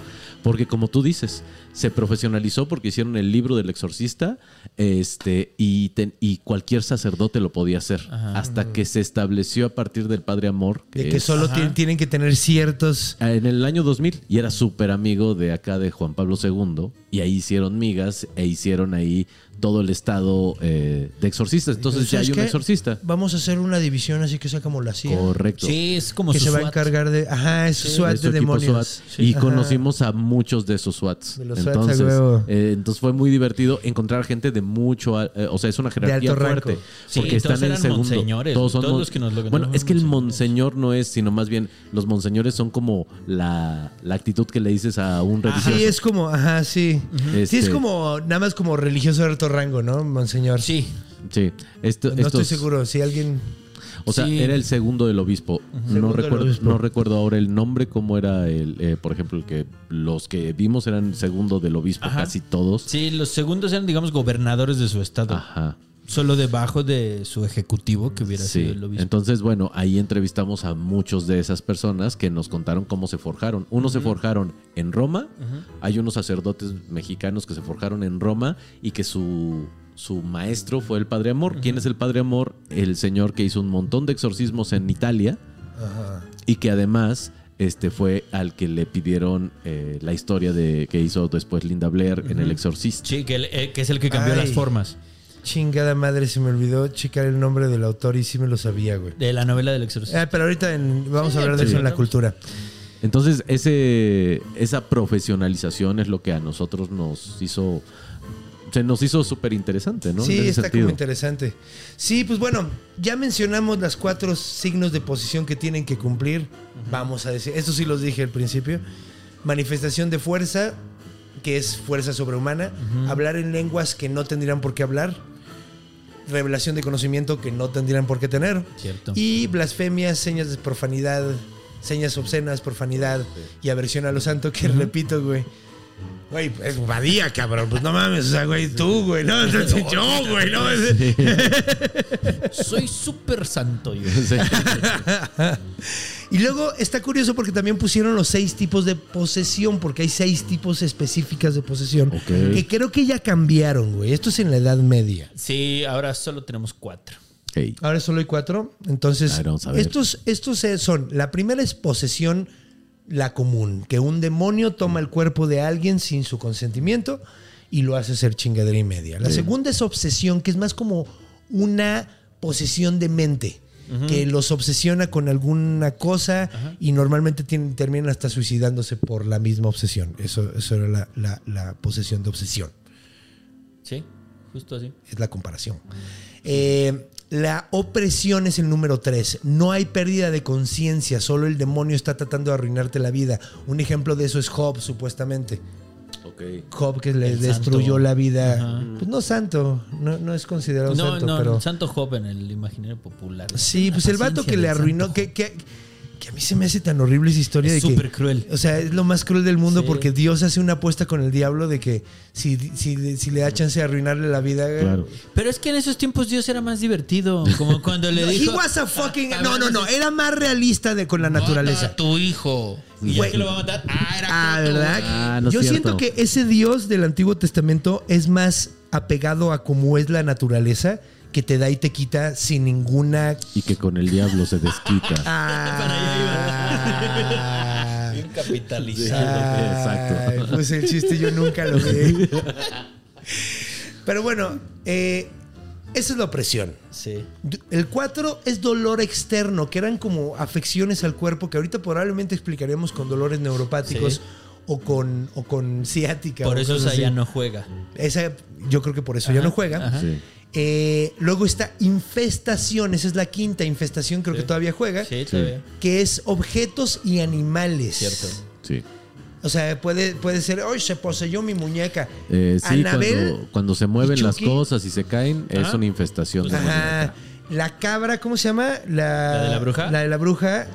Porque como tú dices, se profesionalizó porque hicieron el libro del exorcista este, y, ten- y cualquier sacerdote lo podía hacer. Ajá. Hasta que se estableció a partir del Padre Amor. De que es- solo tienen que tener ciertos. en el año 2000 y era súper amigo de acá de Juan Pablo II y ahí hicieron migas e hicieron ahí todo el estado eh, de exorcistas. Entonces ya ¿Sabes hay un qué? exorcista. Vamos a hacer una división así que sea como la CIA. Correcto. Sí, es como Que su se va a SWAT. encargar de. Ajá, es SWAT Es su de equipo demonios. SWAT. Sí. Y Ajá. conocimos a muchos de esos SWATs. De los entonces, eh, entonces fue muy divertido encontrar gente de mucho, eh, o sea, es una jerarquía alto rango. fuerte. Sí, porque todos están en segundo. monseñores, Todos son todos mon- los que nos lo Bueno, es que el monseñor no es, sino más bien los monseñores son como la, la actitud que le dices a un religioso. Sí, es como, ajá, sí. Sí, es Este- como, nada más como religioso de alto rango, ¿no, monseñor? Sí. Sí. Esto- No estoy seguro. Si alguien. O sea, Sí. era el segundo del obispo. Segundo No del recuerdo, obispo. no recuerdo ahora el nombre, cómo era el, eh, por ejemplo, el que los que vimos eran segundo del obispo, Ajá. casi todos. Sí, los segundos eran, digamos, gobernadores de su estado. Ajá. Solo debajo de su ejecutivo, que hubiera Sí. sido el obispo. Entonces, bueno, ahí entrevistamos a muchos de esas personas que nos contaron cómo se forjaron. Unos se forjaron en Roma, hay unos sacerdotes mexicanos que se forjaron en Roma y que su, su maestro fue el Padre Amor. ¿Quién es el Padre Amor? El señor que hizo un montón de exorcismos en Italia y que además este fue al que le pidieron eh, la historia de que hizo después Linda Blair en El Exorcista. Sí, que, el- eh, que es el que cambió Ay. las formas Chingada madre, se me olvidó checar el nombre del autor y sí me lo sabía, güey. de la novela del exorcista. Ah, pero ahorita en- vamos Sí, a hablar de sí. eso en la cultura. Entonces, ese, esa profesionalización es lo que a nosotros nos hizo. Se nos hizo súper interesante, ¿no? Sí, está sentido. como interesante. Sí, pues bueno, ya mencionamos las cuatro signos de posición que tienen que cumplir. Vamos a decir, esto sí los dije al principio. Manifestación de fuerza, que es fuerza sobrehumana. Hablar en lenguas que no tendrían por qué hablar. Revelación de conocimiento que no tendrían por qué tener. Cierto. Y blasfemias, señas de profanidad, señas obscenas, profanidad y aversión a lo santo, que repito, güey. Güey, es Badía, cabrón. Pues no mames, o sea, güey, tú, güey, no, yo, güey, no. Soy súper santo yo. Sí. Y luego está curioso porque también pusieron los seis tipos de posesión, porque hay seis tipos específicas de posesión. Ok. Que creo que ya cambiaron, güey. Esto es en la Edad Media. Sí, ahora solo tenemos cuatro. Ahora solo hay cuatro. Entonces, estos, estos eh, son, la primera es posesión, la común, que un demonio toma el cuerpo de alguien sin su consentimiento y lo hace ser chingadera y media. La segunda es obsesión, que es más como una posesión de mente. Que los obsesiona con alguna cosa y normalmente tienen- terminan hasta suicidándose por la misma obsesión. Eso, eso era la- la- la posesión de obsesión Sí, justo así. es la comparación. Eh, la opresión es el número 3. No hay pérdida de conciencia, solo el demonio está tratando de arruinarte la vida. Un ejemplo de eso es Job, supuestamente. Ok. Job que le El destruyó santo. la vida. Ajá. Pues no santo, no, no es considerado No, santo, no, pero... santo joven, el imaginario popular. Sí, La pues el vato que le arruinó, que, que, que a mí se me hace tan horrible esa historia Es de que... súper cruel. O sea, es lo más cruel del mundo Sí. porque Dios hace una apuesta con el diablo de que si, si, si le da chance de arruinarle la vida... Claro. Pero es que en esos tiempos Dios era más divertido. Como cuando le No, dijo. he was a fucking. A- a No, no, no. Era más realista de, con la "Mata naturaleza. a tu hijo. Y ya que lo va a matar. Ah, era Ah. Ah, no Yo siento que ese Dios del Antiguo Testamento es más apegado a cómo es la naturaleza que te da y te quita sin ninguna. Y que con el diablo se desquita. Ah, Bien capitalizado. Ay, Exacto. Pues el chiste yo nunca lo vi. Pero bueno, eh, esa es la opresión. Sí. El 4 es dolor externo, que eran como afecciones al cuerpo que ahorita probablemente explicaremos con dolores neuropáticos Sí. o, con, o con ciática. Por eso esa ya no juega. Esa, yo creo que por eso ya no juega. ajá. Sí. Eh, luego está infestación, esa es la quinta infestación, creo Sí. que todavía juega, Sí, todavía. que es objetos y animales. Cierto. Sí. O sea, puede, puede ser, hoy se poseyó mi muñeca. Eh, sí, Anabel cuando, cuando se mueven las cosas y se caen, es una infestación. Pues. Ajá. La cabra, ¿cómo se llama? La, ¿La de la bruja? La de la bruja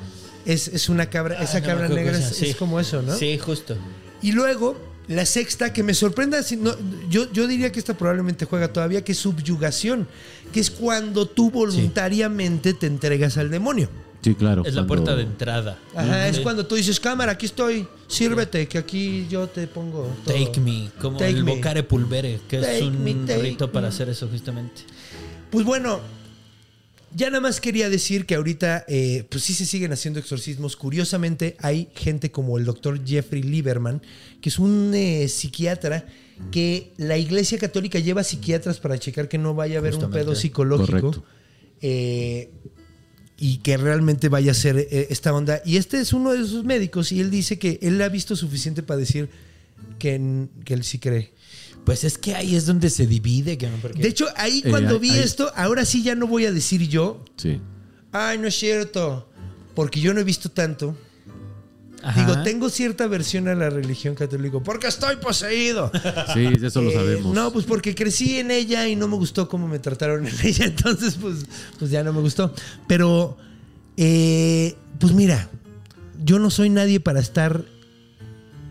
es, es una cabra. esa Ah, no me cabra negra es, como eso, ¿no? Sí, justo. Y luego, la sexta, que me sorprenda, si no- yo, yo diría que esta probablemente juega todavía, que es subyugación, que es cuando tú voluntariamente te entregas al demonio. Sí, claro. Es la puerta de entrada. Ajá, es cuando tú dices, cámara, aquí estoy, sírvete, que aquí yo te pongo todo". Take me, como Take el me. vocare pulvere, que Take es un me, para me. hacer eso justamente. Pues bueno, ya nada más quería decir que ahorita, eh, pues sí se siguen haciendo exorcismos. Curiosamente, hay gente como el doctor Jeffrey Lieberman, que es un eh, psiquiatra que la Iglesia Católica lleva psiquiatras para checar que no vaya a haber un pedo psicológico. Eh, y que realmente vaya a ser esta onda. Y este es uno de sus médicos y él dice que él ha visto suficiente para decir que, que él sí cree. Pues es que ahí es donde se divide. que no, porque- De hecho, ahí Eh, cuando vi esto, ahora sí ya no voy a decir yo, Sí. Ay, no es cierto. Porque yo no he visto tanto. Ajá. Digo, tengo cierta versión a la religión católica. Porque estoy poseído. Sí, eso lo Eh, sabemos. No, pues porque crecí en ella y no me gustó cómo me trataron en ella. Entonces, pues, pues ya no me gustó. Pero, eh, pues mira, yo no soy nadie para estar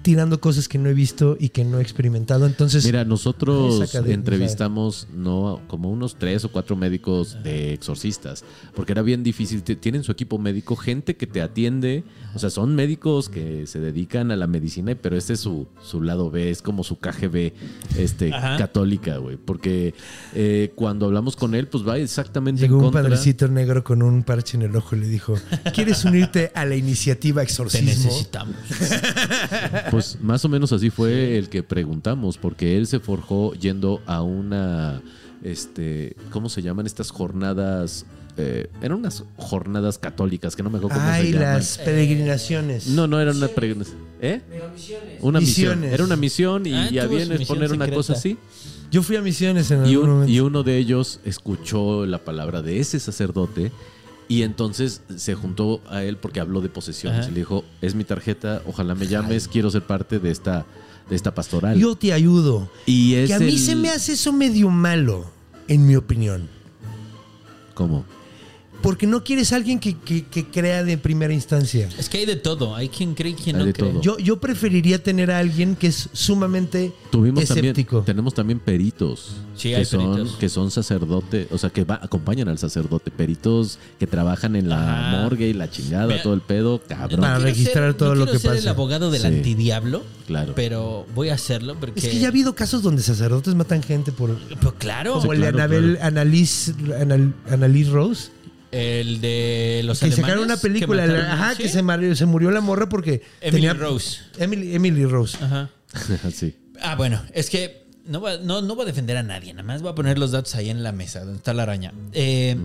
tirando cosas que no he visto y que no he experimentado. Entonces, Mira, nosotros entrevistamos no como unos tres o cuatro médicos de exorcistas, porque era bien difícil. Te- Tienen su equipo médico, gente que te atiende, o sea, son médicos que se dedican a la medicina, pero este es su, su lado B, es como su KGB este, Ajá. católica, güey. Porque eh, cuando hablamos con él, pues va exactamente llegó en un padrecito negro con un parche en el ojo y le dijo: ¿Quieres unirte a la iniciativa te exorcismo? necesitamos. Pues más o menos así fue el que preguntamos, porque él se forjó yendo a una, este, ¿cómo se llaman estas jornadas? Eh, eran unas jornadas católicas que no me acuerdo cómo Ay, se llaman. las peregrinaciones. No, no eran una peregrinación. ¿Eh? Una misión. Misiones. Era una misión y Ah, ya vienes misión poner una secreta. cosa así. Yo fui a misiones en Y, algún un- momento. y uno de ellos escuchó la palabra de ese sacerdote y entonces se juntó a él porque habló de posesiones Ajá. y le dijo, es mi tarjeta, ojalá me llames, quiero ser parte de esta, de esta pastoral. Yo te ayudo. y es Que a mí el- se me hace eso medio malo, en mi opinión. ¿Cómo? Porque no quieres a alguien que, que- que crea de primera instancia. Es que hay de todo. Hay quien cree y quien Hay no de cree. todo. Yo, yo preferiría tener a alguien que es sumamente Tuvimos también, escéptico. tenemos también peritos, Sí, que, hay son, peritos. que son sacerdote, o sea, que va- acompañan al sacerdote, peritos que trabajan en la Ajá. morgue y la chingada, Mira, todo el pedo, cabrón. Para registrar ser- todo no lo quiero que ser pasa. el abogado del Sí. antidiablo, Claro. pero voy a hacerlo porque... Es que ya ha habido casos donde sacerdotes matan gente por... Pues claro. Como Sí, el de claro, Anabel, claro. Annalise Rose. El de los Que alemanes. sacaron una película. que mataron- ajá, ¿sí? que se, murió la morra porque Emily tenía... Rose. Emily, Emily Rose. Ajá. sí. Ah, bueno, es que no va, no, no voy a defender a nadie, nada más voy a poner los datos ahí en la mesa, donde está la araña. Eh,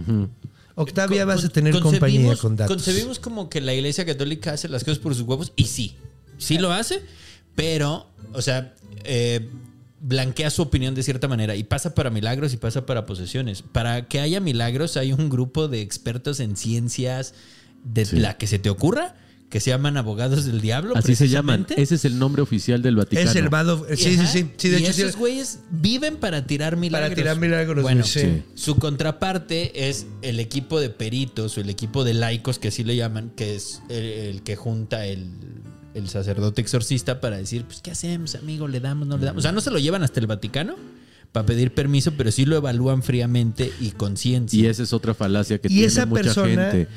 Octavia con- vas a tener concebimos- compañía con datos. Concebimos como que la iglesia católica hace las cosas por sus huevos, y sí, sí lo hace, pero, o sea, eh, blanquea su opinión de cierta manera y pasa para milagros y pasa para posesiones. Para que haya milagros hay un grupo de expertos en ciencias de Sí. la que se te ocurra, que se llaman abogados del diablo. Así se llaman. Ese es el nombre oficial del Vaticano. Es el Vado... Sí, sí, Ajá. sí. sí de y hecho, esos güeyes viven para tirar milagros. tirar milagros, Bueno, sí. Sí. su contraparte es el equipo de peritos o el equipo de laicos, que así le llaman, que es el, el que junta el, el sacerdote exorcista para decir, pues, ¿qué hacemos, amigo? ¿Le damos, no le damos? O sea, no se lo llevan hasta el Vaticano, para pedir permiso, pero sí lo evalúan fríamente y conciencia. Y esa es otra falacia que Y tiene esa mucha persona- gente.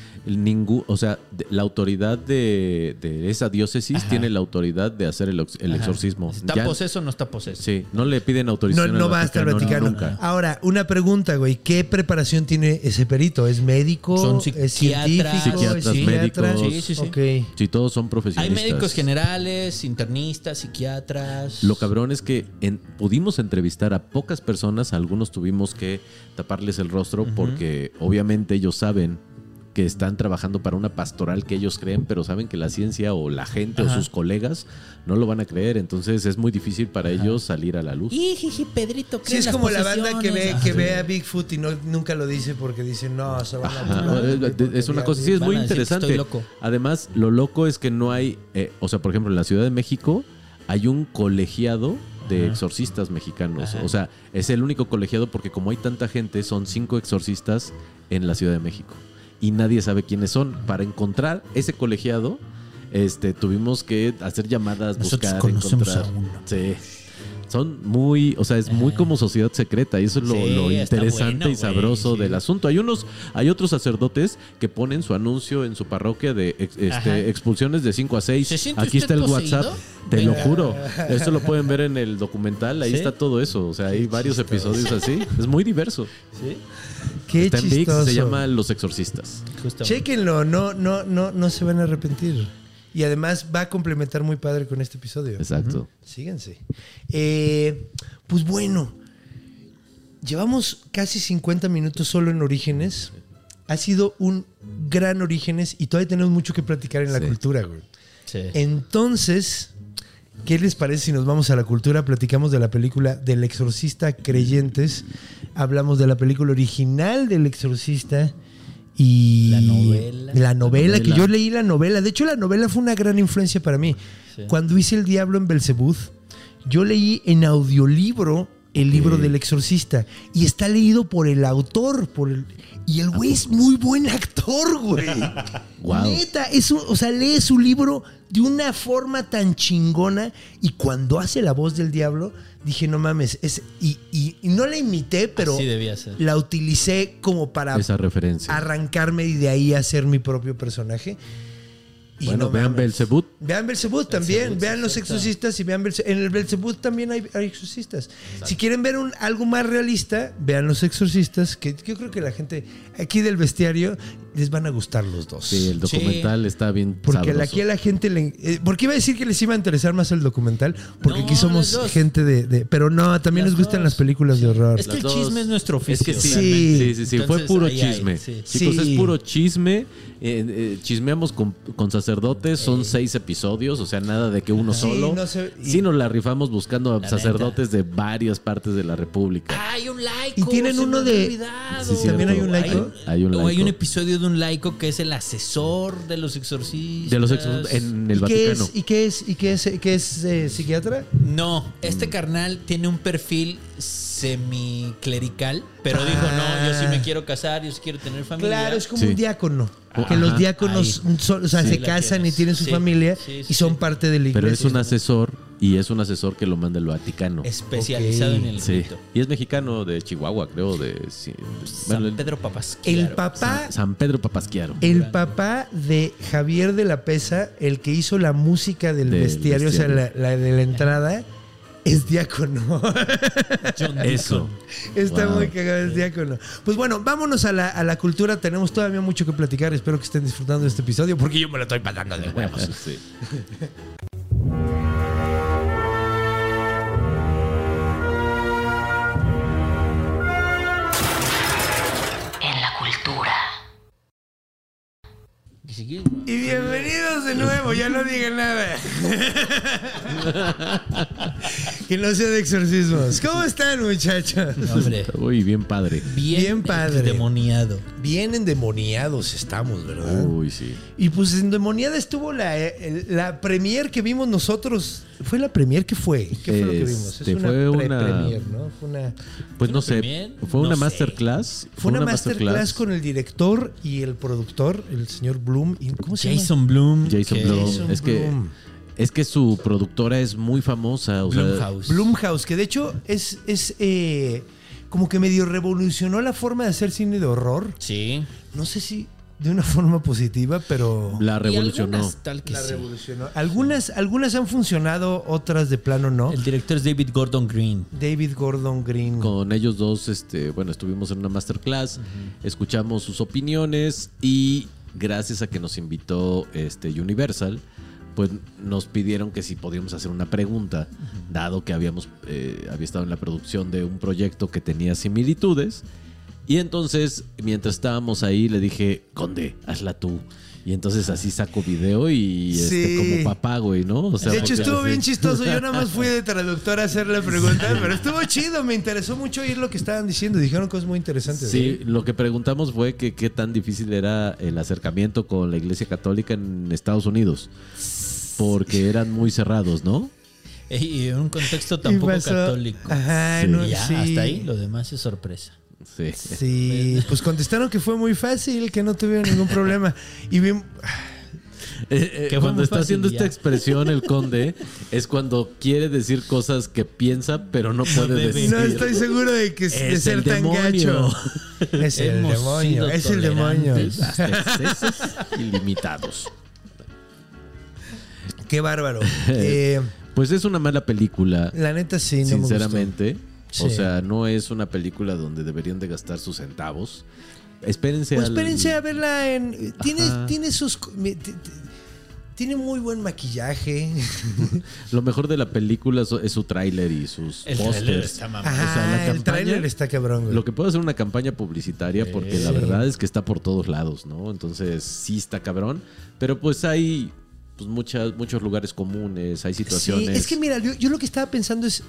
O sea, de- la autoridad de, de esa diócesis Ajá. tiene la autoridad de hacer el, exorcismo. ¿Está Ya- poseso o no está poseso? Sí, no le piden No, autorización. no al va hasta el Vaticano. Nunca. Ahora, una pregunta, güey. ¿Qué preparación tiene ese perito? ¿Es médico? Son ¿Es psiquiatras. científico? Psiquiatras, ¿Es psiquiatra? médicos. Sí, sí, sí. Ok. Sí, todos son Hay profesionistas. médicos generales, internistas, psiquiatras. Lo cabrón es que en- pudimos entrevistar a pocas personas, a algunos tuvimos que taparles el rostro porque obviamente ellos saben que están trabajando para una pastoral que ellos creen, pero saben que la ciencia o la gente o sus colegas no lo van a creer, entonces es muy difícil para ellos salir a la luz. Ijiji, Pedrito, Sí, es como la banda que ve, que ve a Bigfoot y no, nunca lo dice porque dice, no, se van a es- una cosa, sí, es muy interesante. estoy loco. Además, lo loco es que no hay, eh, o sea, por ejemplo, en la Ciudad de México hay un colegiado de exorcistas mexicanos. Ajá. O sea, es el único colegiado porque como hay tanta gente, son cinco exorcistas en la Ciudad de México. Y nadie sabe quiénes son. Para encontrar ese colegiado, este, tuvimos que hacer llamadas, Nosotros buscar, conocemos encontrar. a uno. Sí. Son muy, o sea, es muy como sociedad secreta y eso es lo, Sí, interesante bueno, y sabroso sí. del asunto. Hay unos, hay otros sacerdotes que ponen su anuncio en su parroquia de ex- este, expulsiones de 5 a 6. ¿Se siente Aquí está el poseído? WhatsApp, te lo juro. Eso lo pueden ver en el documental, ahí ¿Sí? está todo eso. O sea, hay varios episodios así. Es muy diverso. Qué está en VIX, chistoso. se llama Los Exorcistas. Justamente. Chéquenlo, no, no, no, no se van a arrepentir. Y además va a complementar muy padre con este episodio. Exacto. Síganse. Eh, pues bueno, llevamos casi 50 minutos solo en Orígenes. Ha sido un gran Orígenes y todavía tenemos mucho que platicar en la Sí. cultura, güey. Sí. Entonces, ¿qué les parece si nos vamos a la cultura? Platicamos de la película del exorcista Creyentes. Hablamos de la película original del exorcista. Y La novela. La novela, La que novela. yo leí la novela. De hecho, la novela fue una gran influencia para mí. Sí. Cuando hice El Diablo en Belzebud, yo leí en audiolibro el libro del exorcista. Y está leído por el autor. Por el- y el güey es muy buen actor, güey. Guau. Neta, es un- o sea, lee su libro de una forma tan chingona. Y cuando hace la voz del diablo, dije, no mames. Es, y, y- y no la imité, pero Así debía ser. la utilicé como para Esa referencia. arrancarme y de ahí hacer mi propio personaje. Y Bueno, no vean. Belzebut. Vean Belzebud también, vean los exorcistas y vean Belzebud. En el Belzebud también hay, hay exorcistas. Si quieren ver un, algo más realista, vean los exorcistas, que yo creo que la gente aquí del bestiario les van a gustar los dos. Sí, el documental está bien Porque sabroso. aquí a la gente le... eh, ¿Por qué iba a decir que les iba a interesar más el documental? Porque No, aquí somos gente de, de- Pero no, también Las nos gustan dos. las películas de horror. Es que el dos. chisme es nuestro Es oficio. que sí, Sí. sí, sí, sí, fue Entonces, puro ahí chisme. sí. Chicos, Sí. es puro chisme. Eh, eh, chismeamos con, con sacerdotes, son seis episodios, o sea, nada de que uno Sí, solo. no y- Sí nos la rifamos buscando a La sacerdotes de varias partes de la República. Hay un laico. Y tienen se uno de-. Sí, ¿También hay un laico? Hay un O hay laico. un episodio de un laico que es el asesor de los exorcistas. de los exorcistas en el ¿Y qué Vaticano. es, ¿Y qué es, y qué es, qué es eh, psiquiatra? No, este carnal tiene un perfil semiclerical, pero dijo, no, yo sí me quiero casar, yo sí quiero tener familia. Claro, es como Sí. un diácono. Que los diáconos son- o sea, Sí, se casan y tienen su Sí, familia sí, sí, y son sí. parte de la iglesia. Pero es un asesor y es un asesor que lo manda el Vaticano. Especializado en el Sí. rito. Y es mexicano de Chihuahua, creo, de sí, San bueno, Pedro Papasquiaro. El papá, San, San Pedro Papasquiaro. el papá de Javier de la Pesa, el que hizo la música del, Del bestiario, o sea, la de la entrada, es diácono. John Eso. Está Wow. muy cagado, es diácono. Pues bueno, vámonos a la, a la cultura. Tenemos todavía mucho que platicar. Espero que estén disfrutando de este episodio porque yo me lo estoy pasando de huevos. Sí. Y bienvenidos de nuevo, ya no digan nada. que no sea de exorcismos. ¿Cómo están, muchachos? Hombre, Uy, bien padre. bien, Bien padre. Demoniado. Bien endemoniados estamos, ¿verdad? Uy, sí. Y pues endemoniada estuvo la, el- la premier que vimos nosotros. ¿Fue la premier que fue? ¿Qué fue lo que vimos? Este, fue una- pre-premier, ¿no? Fue una, Pues no sé. premier? Fue una No masterclass. fue una masterclass con el director y el productor, el señor Bloom. ¿Y ¿Cómo se llama? Jason Bloom. Jason. Jason es que. Es que su productora es muy famosa. O sea, Blumhouse. Blumhouse, que de hecho es, es eh, como que medio revolucionó la forma de hacer cine de horror. Sí. No sé si de una forma positiva, pero la revolucionó. algunas tal que la sí. revolucionó. Algunas, algunas han funcionado, otras de plano no. El director es David Gordon Green. David Gordon Green. Con ellos dos, este, bueno, estuvimos en una masterclass, escuchamos sus opiniones y gracias a que nos invitó este Universal, pues nos pidieron que si podíamos hacer una pregunta, dado que habíamos eh, había estado en la producción de un proyecto que tenía similitudes. Y entonces, mientras estábamos ahí, le dije, Conde, hazla tú. Y entonces así saco video y este, Sí. como papá, güey, ¿no? O sea, de hecho, estuvo así- bien chistoso. Yo nada más fui de traductor a hacer la pregunta, pero estuvo chido. Me interesó mucho oír lo que estaban diciendo. Dijeron cosas muy interesantes. Sí, lo que preguntamos fue que qué tan difícil era el acercamiento con la Iglesia Católica en Estados Unidos. Porque eran muy cerrados, ¿no? Y en un contexto tampoco pasó- católico. Ajá, Sí. no, ya, sí. hasta ahí, lo demás es sorpresa. Sí. Sí, pues contestaron que fue muy fácil, que no tuvieron ningún problema. Y bien, Eh, eh, cuando está haciendo ya. esta expresión el conde es cuando quiere decir cosas que piensa pero no puede debe. decir. no estoy seguro de que de Es ser el tan demonio. gacho. Es el Hemos demonio, es el demonio. ilimitados. Qué bárbaro. Eh, Pues es una mala película, la neta sí, no me gustó. O sea, no es una película donde deberían de gastar sus centavos. Espérense Pues al- espérense a verla en. Tiene, Ajá. tiene sus. Tiene muy buen maquillaje. Lo mejor de la película es su tráiler y sus El trailer pósters. está. Ajá, O sea, la el tráiler está cabrón, güey. Lo que puede hacer una campaña publicitaria, porque la verdad es que está por todos lados, ¿no? Entonces sí está cabrón. Pero pues hay pues, muchas, muchos lugares comunes, hay situaciones. Sí, es que mira, yo, yo lo que estaba pensando es.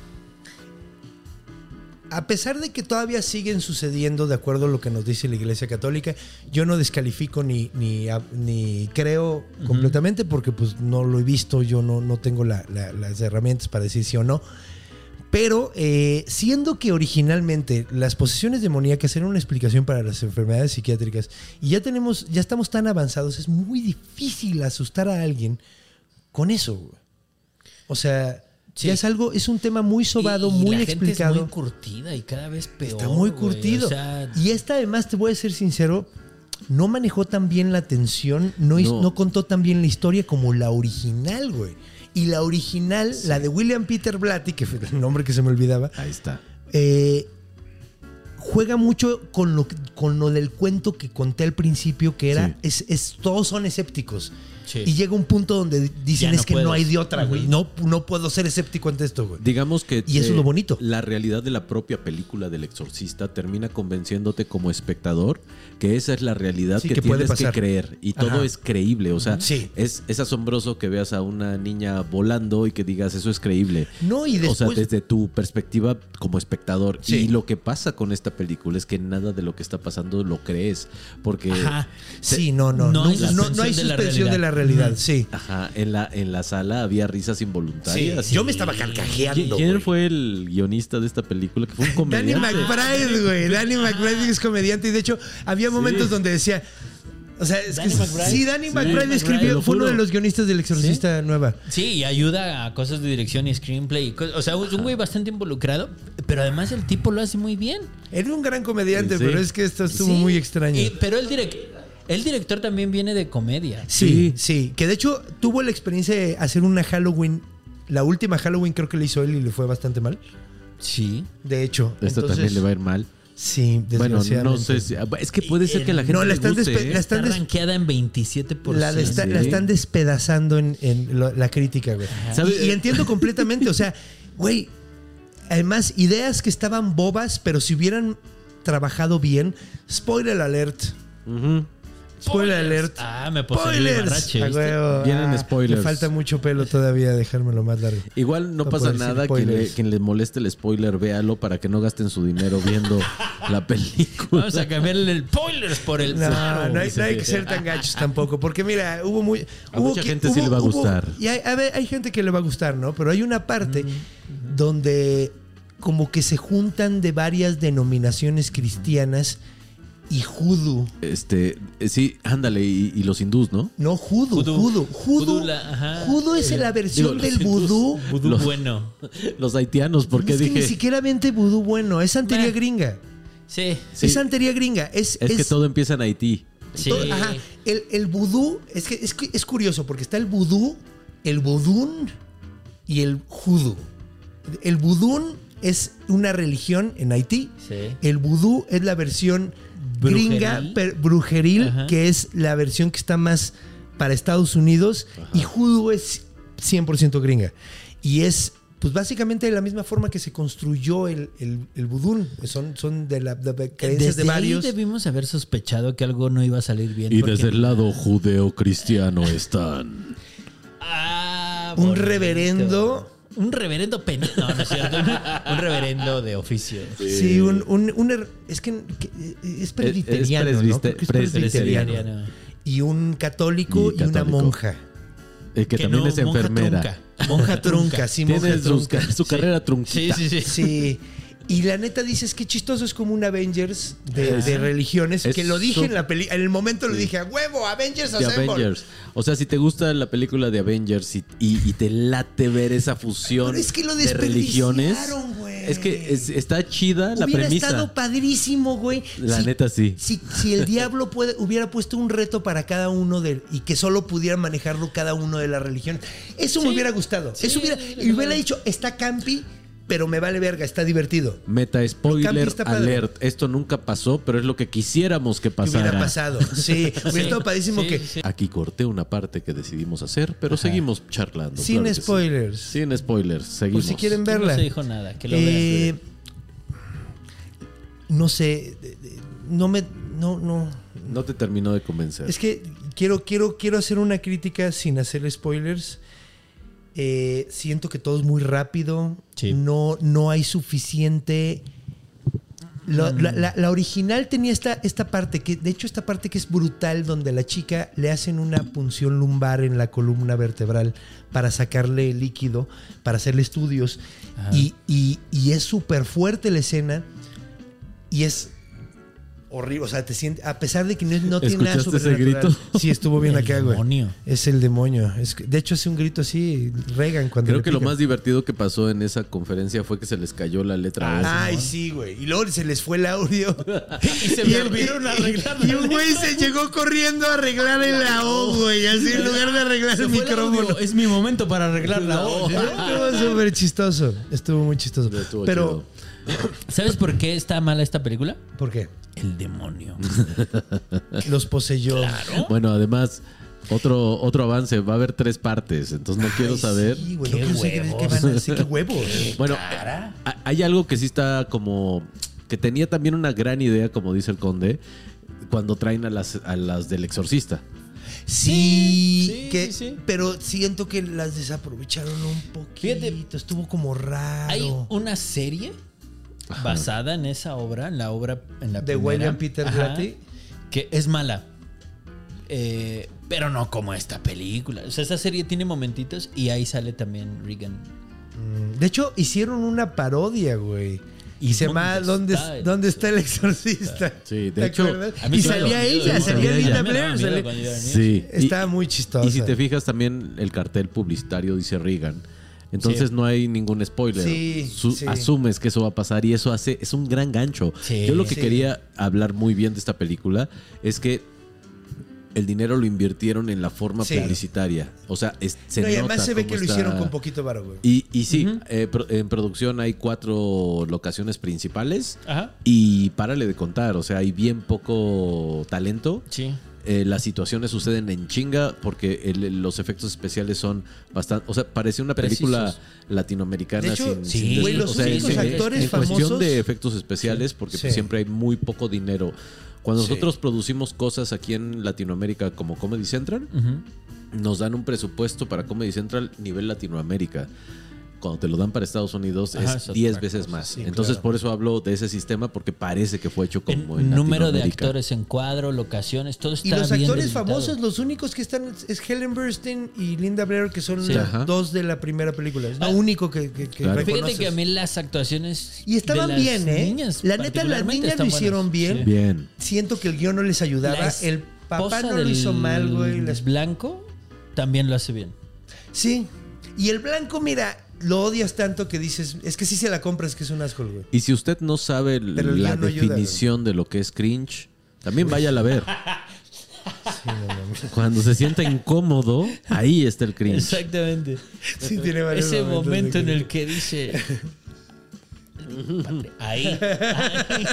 A pesar de que todavía siguen sucediendo de acuerdo a lo que nos dice la Iglesia Católica, yo no descalifico ni, ni, creo completamente porque pues no lo he visto, yo no, no tengo la- la- las herramientas para decir sí o no. Pero eh, siendo que originalmente las posesiones demoníacas eran una explicación para las enfermedades psiquiátricas y ya tenemos, ya estamos tan avanzados, es muy difícil asustar a alguien con eso. O sea, Sí. ya es algo, es un tema muy sobado, Y- y muy la gente explicado. Es muy curtida y cada vez peor. Está muy curtido. O sea, y esta además, te voy a ser sincero, no manejó tan bien la tensión, no, No. no contó tan bien la historia como la original, güey. Y la original, la de William Peter Blatty, que fue el nombre que se me olvidaba, Ahí está. eh, juega mucho con lo, con lo del cuento que conté al principio, que era, Sí. es, es- todos son escépticos. Sí. Y llega un punto donde dicen no es que no hay de otra, güey. no, no puedo ser escéptico ante esto, güey. Digamos que. Y eso es lo bonito. La realidad de la propia película del exorcista termina convenciéndote como espectador que esa es la realidad Sí, que, que puede tienes que creer. Y todo es creíble. O sea, Sí. es, es asombroso que veas a una niña volando y que digas eso es creíble. No, y O sea, desde tu perspectiva como espectador. Sí. Y lo que pasa con esta película es que nada de lo que está pasando lo crees. Porque. Ajá. Sí, no, no. No No, hay no- no hay suspensión de la suspensión de la realidad, sí. Ajá, en la, en la sala había risas involuntarias. Yo me estaba carcajeando. ¿Quién güey. fue el guionista de esta película? Que fue un Danny comediante. McBride, güey. Danny McBride es comediante y de hecho había momentos donde decía. O sea, es Danny que McBride. sí, Danny Sí, McBride McBride, escribió, fue uno de los guionistas del Exorcista Nueva. Sí, y ayuda a cosas de dirección y screenplay. O sea, es un güey bastante involucrado, pero además el tipo lo hace muy bien. Era un gran comediante, Sí. pero es que esto estuvo Sí. muy extraño. Y- pero el, direc- el director también viene de comedia. Sí, sí. Que de hecho tuvo la experiencia de hacer una Halloween. La última Halloween creo que le hizo él y le fue bastante mal. Sí. De hecho. Esto entonces, también le va a ir mal. Sí, Bueno, no sé si. Es que puede ser que la gente. No, la están guste, ¿eh? la Está están des- rankeada en 27%. La, de- está- Sí. la están despedazando en, en lo- la crítica, güey. ¿Sabe? Y, y entiendo completamente, o sea, güey, además, ideas que estaban bobas, pero si hubieran trabajado bien, spoiler alert. Ujú. Spoiler alert. Ah, me Spoilers. Vienen Ah, spoilers. Me falta mucho pelo todavía, dejármelo más largo. Igual no pasa nada quien le, quien le moleste el spoiler, véalo para que no gasten su dinero viendo la película. Vamos a cambiarle el spoilers por el. No, no hay, dice no hay que- ser tan gachos tampoco, porque mira, hubo muy... A hubo mucha que- gente sí hubo- le va a hubo- gustar. y hay, a ver, hay gente que le va a gustar, ¿no? Pero hay una parte donde como que se juntan de varias denominaciones cristianas y Hoodoo. Este, eh, sí, ándale, y, y los hindús, ¿no? No. Hoodoo, Hoodoo, la- ajá. Hoodoo es la versión Digo, del vudú. Vudú Los- bueno. Los haitianos, porque es que dije. ni siquiera vente vudú bueno, es santería Meh. gringa. Sí. Sí. Es santería gringa. Es, Es que todo empieza en Haití. Sí. todo- ajá. El, el vudú, es que es, que es curioso porque está el vudú, el vudún y el judú. El vudún es una religión en Haití. Sí. El vudú es la versión gringa, Brujeril. per- brujeril, Ajá. que es la versión que está más para Estados Unidos. Y judú es 100% gringa. Y es, pues básicamente de la misma forma que se construyó el, el. Son, son de la de creencias Desde de varios. ahí debimos haber sospechado que algo no iba a salir bien. Y porque- desde el lado judeo-cristiano están. Ah, Un bonito. reverendo. Un reverendo penal. No, no es cierto. Un, reverendo de oficio. Sí, un, un- un er- es que, que es presbiteriano, es ¿no? es presbiteriano. presbiteriano. Y un católico y, Y una monja. Eh, que, también no, es monja enfermera. trunca. Monja trunca, sí, monja Tiene trunca. ca- su carrera trunquita. Sí, sí, sí. Sí. Y la neta dices que chistoso es como un Avengers de, religiones. Es que lo dije en la peli en el momento lo dije a huevo, Avengers de. Avengers. O sea, si te gusta la película de Avengers y, y- y te late ver esa fusión es que lo de religiones, es que es- está chida la Hubiera premisa. estado padrísimo, güey. La si- neta sí. Si, si el diablo puede, hubiera puesto un reto para cada uno de y que solo pudiera manejarlo cada uno de las religiones. Eso me hubiera gustado. Sí, Eso hubiera, y hubiera dicho, está campi, pero me vale verga, está divertido. Meta spoiler alert. Esto nunca pasó, pero es lo que quisiéramos que Que pasara. hubiera pasado. Sí, hubiera estado padrísimo Sí, que. sí. Aquí corté una parte que decidimos hacer, pero seguimos charlando. Sin claro que sí. spoilers. Sin spoilers, Por seguimos. si quieren verla. No se dijo nada. Que lo Eh, vean. no sé. No me. No, no. No te terminó de convencer. Es que quiero, quiero, quiero hacer una crítica sin hacer spoilers. Eh, siento que todo es muy rápido. Sí. No, no hay suficiente. La, la- la original tenía esta, esta parte, que de hecho esta parte que es brutal, donde a la chica le hacen una punción lumbar en la columna vertebral para sacarle líquido, para hacerle estudios. Y, y- y es súper fuerte la escena. Y es horrible. O sea, te sientes, a pesar de que no, no tiene nada ¿Escuchaste ese sobrenatural. grito? Sí, estuvo bien El acá, güey. demonio. Es el demonio. Es de hecho, hace un grito así, Regan cuando Creo que lo más divertido que pasó en esa conferencia fue que se les cayó la letra O. Ay, sí, güey. Y luego se les fue el audio. Y se el- olvidaron arreglar Y un güey se llegó corriendo a arreglar el la O, güey. Así en lugar de arreglar Se el micrófono. Es mi momento para arreglar la voz. Estuvo súper chistoso. Estuvo muy chistoso. Estuvo Pero, ¿Sabes por qué está mala esta película? ¿por qué? El demonio. Los poseyó. Bueno, además, otro, otro avance. Va a haber tres partes, entonces no quiero Ay, saber. Sí, güey. No Qué quiero saber qué huevos. van a decir. Qué huevos. Bueno, a- hay algo que sí está como. que tenía también una gran idea, como dice el conde, cuando traen a las, a las del exorcista. Sí, sí, que, sí, sí. pero siento que las desaprovecharon un poquito. Fíjate, estuvo como raro. Hay una serie basada en esa obra, en la obra en la De primera, William Peter Ajá, Blatty. que es mala. Eh, pero no como esta película. O sea, esa serie tiene momentitos y ahí sale también Regan. Mm, De hecho, hicieron una parodia, güey. Y ¿Y se llama dónde ¿Dónde, está el- ¿Dónde está el exorcista? Sí, de ¿Te hecho, Y salía miedo, ella, salía da Linda Blair. Sí. Estaba muy chistosa. Y si te fijas también el cartel publicitario dice Reagan. Entonces Sí. no hay ningún spoiler. Sí, Su- sí. Asumes que eso va a pasar y eso hace es un gran gancho. Sí. Yo lo que Sí. quería hablar muy bien de esta película es que el dinero lo invirtieron en la forma Sí. publicitaria. O sea, es- se No, y además nota se ve que lo hicieron con poquito varo, güey. Y, y sí, eh, pro- en producción hay cuatro locaciones principales Ajá. y párale de contar, o sea, hay bien poco talento. Sí. Eh, las situaciones suceden en chinga porque el- los efectos especiales son bastante. O sea, parecía una película Precisos. latinoamericana De hecho, sin. sí, sin güey, los o sea, únicos en- actores en cuestión de efectos especiales, porque pues, Sí. siempre hay muy poco dinero. Cuando Sí. nosotros producimos cosas aquí en Latinoamérica como Comedy Central, nos dan un presupuesto para Comedy Central nivel Latinoamérica. Cuando te lo dan para Estados Unidos Ajá, es es 10 otra veces cosa, más. sí, Entonces, claro. por eso hablo de ese sistema, porque parece que fue hecho como en, En número de actores en cuadro, locaciones, todo está Y los bien actores delimitado. famosos, los únicos que están es Helen Burstyn y Linda Blair, que son Sí. dos de la primera película. Es lo Ah. único que, que, que Claro. Fíjate que a mí las actuaciones. Y estaban de las bien, ¿eh? niñas La neta, las niñas lo hicieron bien. Sí. Bien. Siento que el guion no les ayudaba. La El papá no lo hizo mal, güey. Esp- Blanco también lo hace bien. Sí. Y el blanco, mira, lo odias tanto que dices, es que sí se la compras, que es un asco, güey. Y si usted no sabe la ayuda, definición de lo que es cringe, también váyala a ver. Cuando se sienta incómodo, ahí está el cringe. Exactamente. Sí, tiene varios Ese momento en el que dice. Ahí. ahí.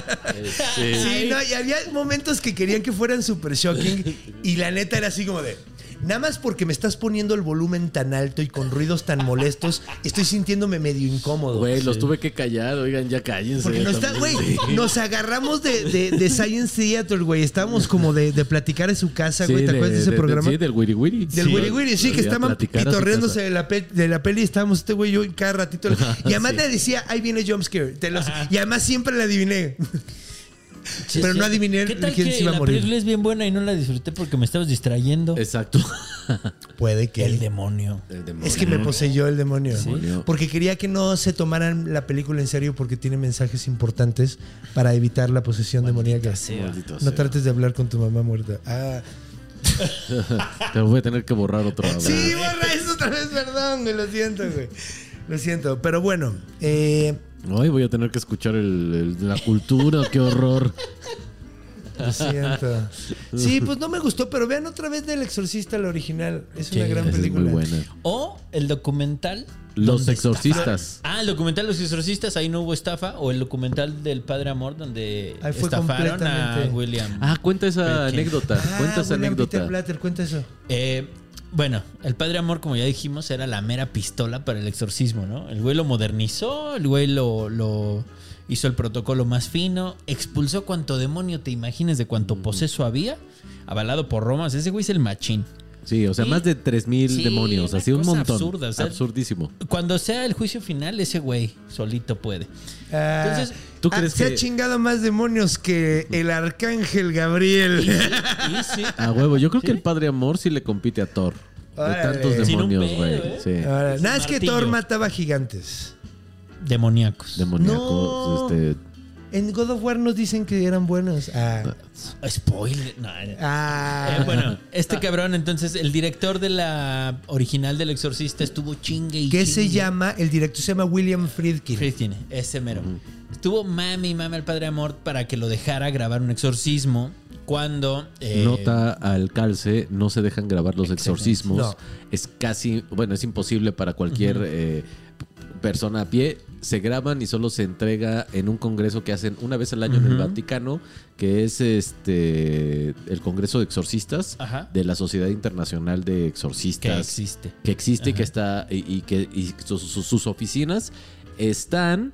Sí, no, y había momentos que querían que fueran super shocking y la neta era así como de... Nada más porque me estás poniendo el volumen tan alto y con ruidos tan molestos, estoy sintiéndome medio incómodo. Güey, los tuve que callar. Oigan, ya cállense. Porque no está, güey, nos agarramos de, de- de Science Theater, güey. Estábamos como de, de platicar en su casa, Sí, güey. ¿Te acuerdas de ese programa? sí, del Wiri Wiri. Del Wiri Wiri, sí, que estaban pitorreándose de la, pe- de la peli y estábamos este güey y yo cada ratito. Y además le decía, ahí viene jumpscare. Te los- Y además siempre la adiviné. Sí, Pero sí. no adiviné ¿Qué tal quién que se iba a la morir? película es bien buena y no la disfruté porque me estabas distrayendo? Exacto. Puede que. El demonio. El demonio. Es que me poseyó el demonio. Demonio. Porque quería que no se tomaran la película en serio porque tiene mensajes importantes para evitar la posesión demoníaca. Maldito No sea. trates de hablar con tu mamá muerta. Ah. Te voy a tener que borrar otro audio. Sí, borra eso otra vez, perdón, güey. Lo siento, güey. Lo siento. Pero bueno, eh, Hoy voy a tener que escuchar el, el- la cultura. Qué horror. lo siento. Sí, pues no me gustó, pero vean otra vez del Exorcista, la original. Es una gran película. muy buena. O el documental. Los exorcistas. estafa- Ah, el documental Los exorcistas, ahí no hubo estafa. O el documental del Padre Amor, donde Ahí fue estafaron a William. Ah, cuenta esa anécdota. Ah, cuenta esa William Peter anécdota. Blatter, cuenta eso. Eh, bueno, el Padre Amor, como ya dijimos, era la mera pistola para el exorcismo, ¿no? El güey lo modernizó, el güey lo, lo hizo el protocolo más fino, expulsó cuanto demonio te imagines de cuánto poseso había, avalado por Roma. O sea, ese güey es el machín. Sí, o sea, Y- más de 3000 Sí, demonios. Así un cosa montón. absurda, o sea- Absurdísimo. Cuando sea el juicio final, ese güey solito puede. Ah, Entonces, ¿tú ah, crees se que- ha chingado más demonios que el arcángel Gabriel. Y sí, A huevo. Yo creo que el Padre Amor sí le compite a Thor. De tantos demonios, güey. ¿eh? Sí. Nada, es que. Thor mataba gigantes. demoníacos. Demoníacos. No. Este, En God of War nos dicen que eran buenos. Ah. Spoiler. No, no. Ah. Eh, bueno, este cabrón, entonces, el director de la original del Exorcista estuvo chingue y ¿Qué se llama? El director se llama William Friedkin. Friedkin, ese mero. Estuvo mami y mami al Padre Amor para que lo dejara grabar un exorcismo cuando... eh, Nota al calce, no se dejan grabar los exorcismos. No. Es casi, bueno, es imposible para cualquier eh, persona a pie. Se graban y solo se entrega en un congreso que hacen una vez al año en el Vaticano, que es este el Congreso de Exorcistas Ajá. de la Sociedad Internacional de que Exorcistas. existe. que existe y que está y, y que y sus, oficinas están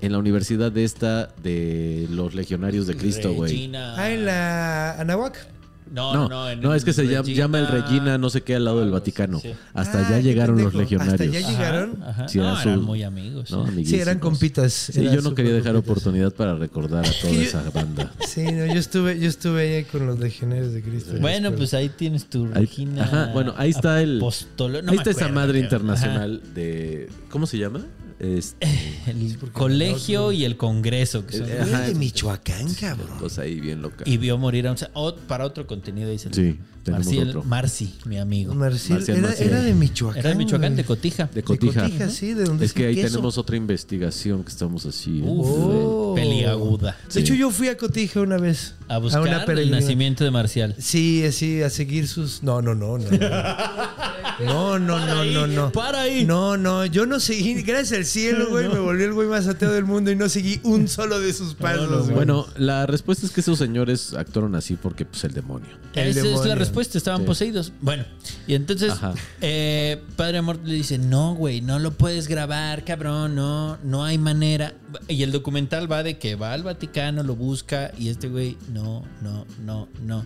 en la universidad de esta de los legionarios de Cristo, güey. Ah, en la Anahuac. No, No, no, no, en es que se llama, Regina- llama el Regina, no sé qué, al lado del Vaticano. sí. Hasta Ah, allá qué llegaron los legionarios. Hasta allá llegaron. Ajá, ajá. Sí, no, era eran muy amigos. ¿no? sí. Sí, eran compitas. Sí, eran yo no quería dejar compitas. oportunidad para recordar a toda esa banda. Sí, no, yo estuve, yo estuve ahí con los legionarios de Cristo. Bueno, pues ahí tienes tu Ahí- Regina. ajá, bueno, ahí está el- apostolo- no Ahí está esa madre internacional de. ¿Cómo se llama? Este. El colegio y el congreso. Que son- Eh, Güey, ajá. de Michoacán, cabrón. cosa ahí bien loca. Y vio morir a un... o- para otro contenido, dice. Sí, Marcial- otro. Marci, mi amigo. Marcial, Marcial era, de Michoacán. Era de Michoacán, de Cotija. De Cotija. De Cotija, sí, de donde Es que ahí queso. tenemos otra investigación que estamos así. Uf, Oh. peliaguda. De hecho, yo fui a Cotija una vez. A buscar una el nacimiento de Marcial. Sí, así, a seguir sus. No, no, no, no. No, no, no, no, no. Para ahí. No, no, yo no seguí, gracias al cielo, güey, me volví el güey más ateo del mundo y no seguí un solo de sus pasos. güey. Bueno, la respuesta es que esos señores actuaron así porque, pues, el demonio. El Esa es la respuesta, estaban Sí. poseídos. Bueno, y entonces eh, Padre Amor le dice, no, güey, no lo puedes grabar, cabrón, no, no hay manera. Y el documental va de que va al Vaticano, lo busca y este güey, no, no, no, no.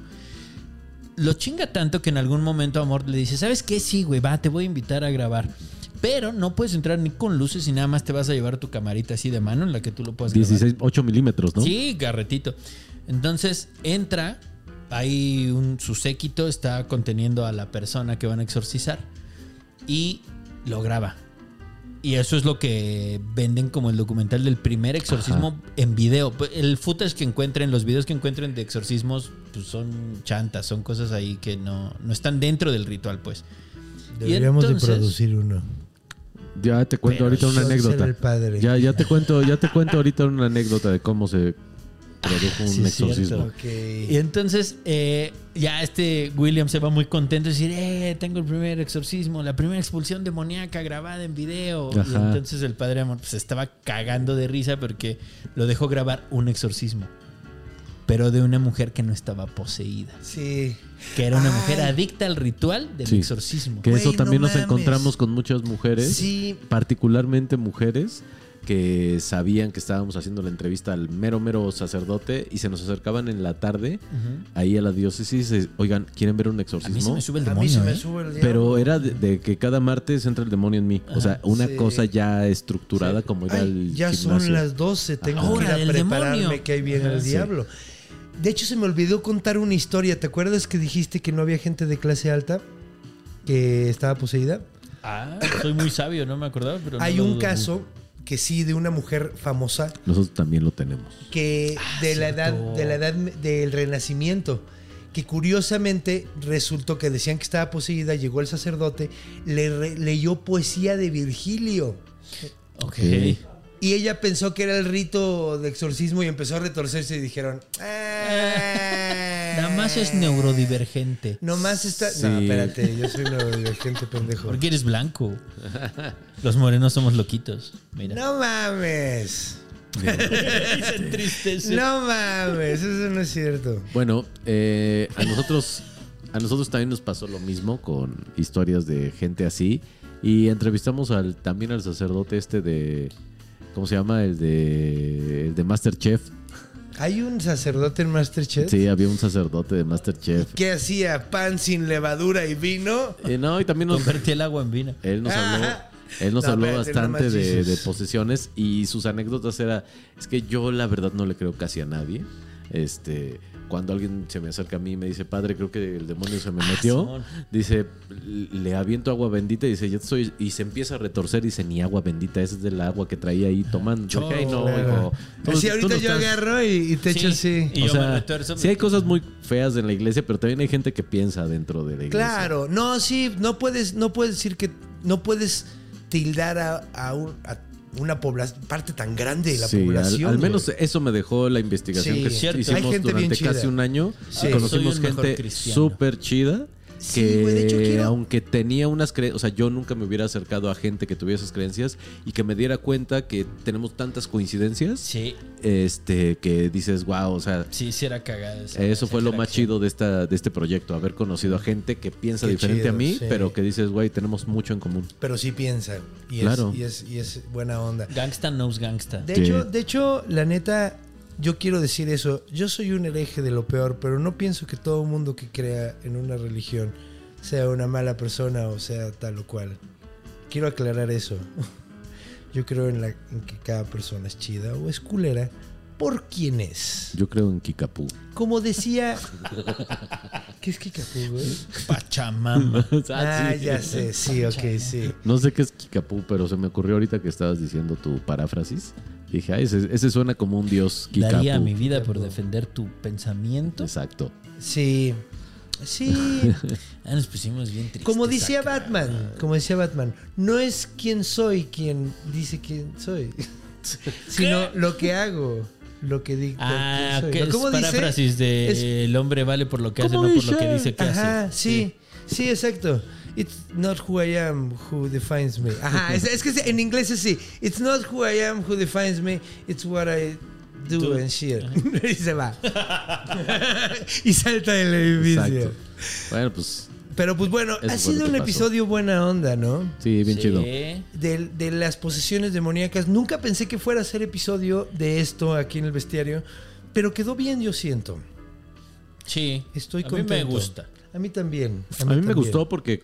Lo chinga tanto que en algún momento Amor le dice, ¿sabes qué? Sí, güey, va, te voy a invitar a grabar. pero no puedes entrar ni con luces y nada más te vas a llevar tu camarita así de mano en la que tú lo puedas grabar. 16, 8 milímetros, ¿no? Sí, garretito. Entonces entra, hay un su séquito, está conteniendo a la persona que van a exorcizar y lo graba. Y eso es lo que venden como el documental del primer exorcismo en video. El footage que encuentren, los videos que encuentren de exorcismos, pues son chantas, son cosas ahí que no, no están dentro del ritual, pues. Y Deberíamos entonces- de producir uno. Ya te cuento Pero ahorita una anécdota. el padre. Ya, ya te cuento, ya te cuento ahorita una anécdota de cómo se produjo un Sí, exorcismo. Y entonces eh, ya este William se va muy contento de decir, eh, tengo el primer exorcismo, la primera expulsión demoníaca grabada en video. Y entonces el padre amor pues, estaba cagando de risa porque lo dejó grabar un exorcismo. Pero de una mujer que no estaba poseída. Sí. Que era una Ay. mujer adicta al ritual del Sí. exorcismo. Que eso no también nos mames. encontramos con muchas mujeres, Sí. particularmente mujeres que sabían que estábamos haciendo la entrevista al mero mero sacerdote y se nos acercaban en la tarde ahí a la diócesis, eh, oigan, ¿quieren ver un A mí exorcismo? se me sube el A mí demonio. se me ¿eh? sube el diablo. Pero era de, de que cada martes entra el demonio en mí. O sea, una Sí. cosa ya estructurada como ir Ay, al ya gimnasio. son las 12, tengo Ahora, que ir a prepararme demonio. que ahí viene el Sí. diablo. De hecho, se me olvidó contar una historia. ¿Te acuerdas que dijiste que no había gente de clase alta que estaba poseída? Ah, soy muy sabio, no me acordaba. Pero no Hay lo un dudo. caso que sí, de una mujer famosa Nosotros también lo tenemos. que de la edad de la edad del renacimiento que curiosamente resultó que decían que estaba poseída llegó el sacerdote le re- leyó poesía de Virgilio Ok. Y ella pensó que era el rito de exorcismo y empezó a retorcerse y dijeron "Ah". Nada más es neurodivergente. nomás está Sí. no espérate yo soy neurodivergente pendejo Porque eres blanco. Los morenos somos loquitos. Mira. no mames no mames eso no es cierto Bueno, eh, a nosotros a nosotros también nos pasó lo mismo con historias de gente así y entrevistamos al también al sacerdote este de ¿cómo se llama? El de el de MasterChef. hay un sacerdote en Masterchef Sí, había un sacerdote de MasterChef. ¿Qué hacía? ¿Pan sin levadura y vino? Eh, no, y también nos Convertí el agua en vino. Él nos habló, Ajá. él nos No, habló bastante de, de posesiones y sus anécdotas era, es que yo la verdad no le creo casi a nadie. Este, cuando alguien se me acerca a mí y me dice, padre, creo que el demonio se me metió, Simón. dice, le aviento agua bendita y dice, ya estoy, y se empieza a retorcer y dice, ni agua bendita, esa es del agua que traía ahí tomando. Chorro, Dije, "Ay, no, Claro. hijo, tú- Así tú ahorita no yo estás- agarro y, y te echo así. Y o yo sea, sí hay me- cosas muy feas en la iglesia, pero también hay gente que piensa dentro de la iglesia. Claro, no, sí, no puedes, no puedes decir que no puedes tildar a, a un- a una población, parte tan grande de la Sí, población. Al, menos eso me dejó la investigación Sí, que cierto. Hay hicimos durante casi un año. Sí. Y conocimos gente súper chida. Sí, Que güey, de hecho quiero- aunque tenía unas creencias, o sea, yo nunca me hubiera acercado a gente que tuviera esas creencias y que me diera cuenta que tenemos tantas coincidencias, Sí, este, que dices, wow, o sea, sí, sí era cagada. esa- eso esa fue lo más chido de esta, de este proyecto, haber conocido a gente que piensa Qué diferente chido, a mí, sí. pero que dices, güey, tenemos mucho en común. Pero sí piensa. Y, Claro. es, y, es, y es buena onda. Gangsta knows gangsta. De Sí. hecho, de hecho, la neta, yo quiero decir eso. Yo soy un hereje de lo peor, pero no pienso que todo mundo que crea en una religión sea una mala persona o sea tal o cual. Quiero aclarar eso. Yo creo en, la, en que cada persona es chida o es culera por quien es. Yo creo en Kikapú. Como decía. ¿Qué es Kikapú, güey? Pachamama. Ah, sí. ya sé, sí, ok, sí. No sé qué es Kikapú, pero se me ocurrió ahorita que estabas diciendo tu paráfrasis. Dije, ay, ese, ese suena como un dios Kikapú. Daría mi vida por defender tu pensamiento. Exacto. Sí. Sí. Ah, nos pusimos bien tristes. Como decía acá. Batman, como decía Batman, no es quién soy quien dice quién soy, sino lo que hago, lo que digo. Ah, que es ¿Cómo dice? paráfrasis de Es- el hombre vale por lo que hace, no ¿Cómo por lo que dice? dice que Ajá, hace. sí, sí, exacto. It's not who I am who defines me. Ajá, es, es que en inglés es así. It's not who I am who defines me, it's what I do Do. and shit. y se va. y salta del edificio. Exacto. Bueno, pues Pero pues bueno, ha sido un pasó. episodio buena onda, ¿no? sí, bien Sí. chido. de, de las posesiones demoníacas. Nunca pensé que fuera a ser episodio de esto aquí en el bestiario, pero quedó bien, yo siento. Sí. Estoy a contento. mí me gusta. A mí también. A mí me también. gustó porque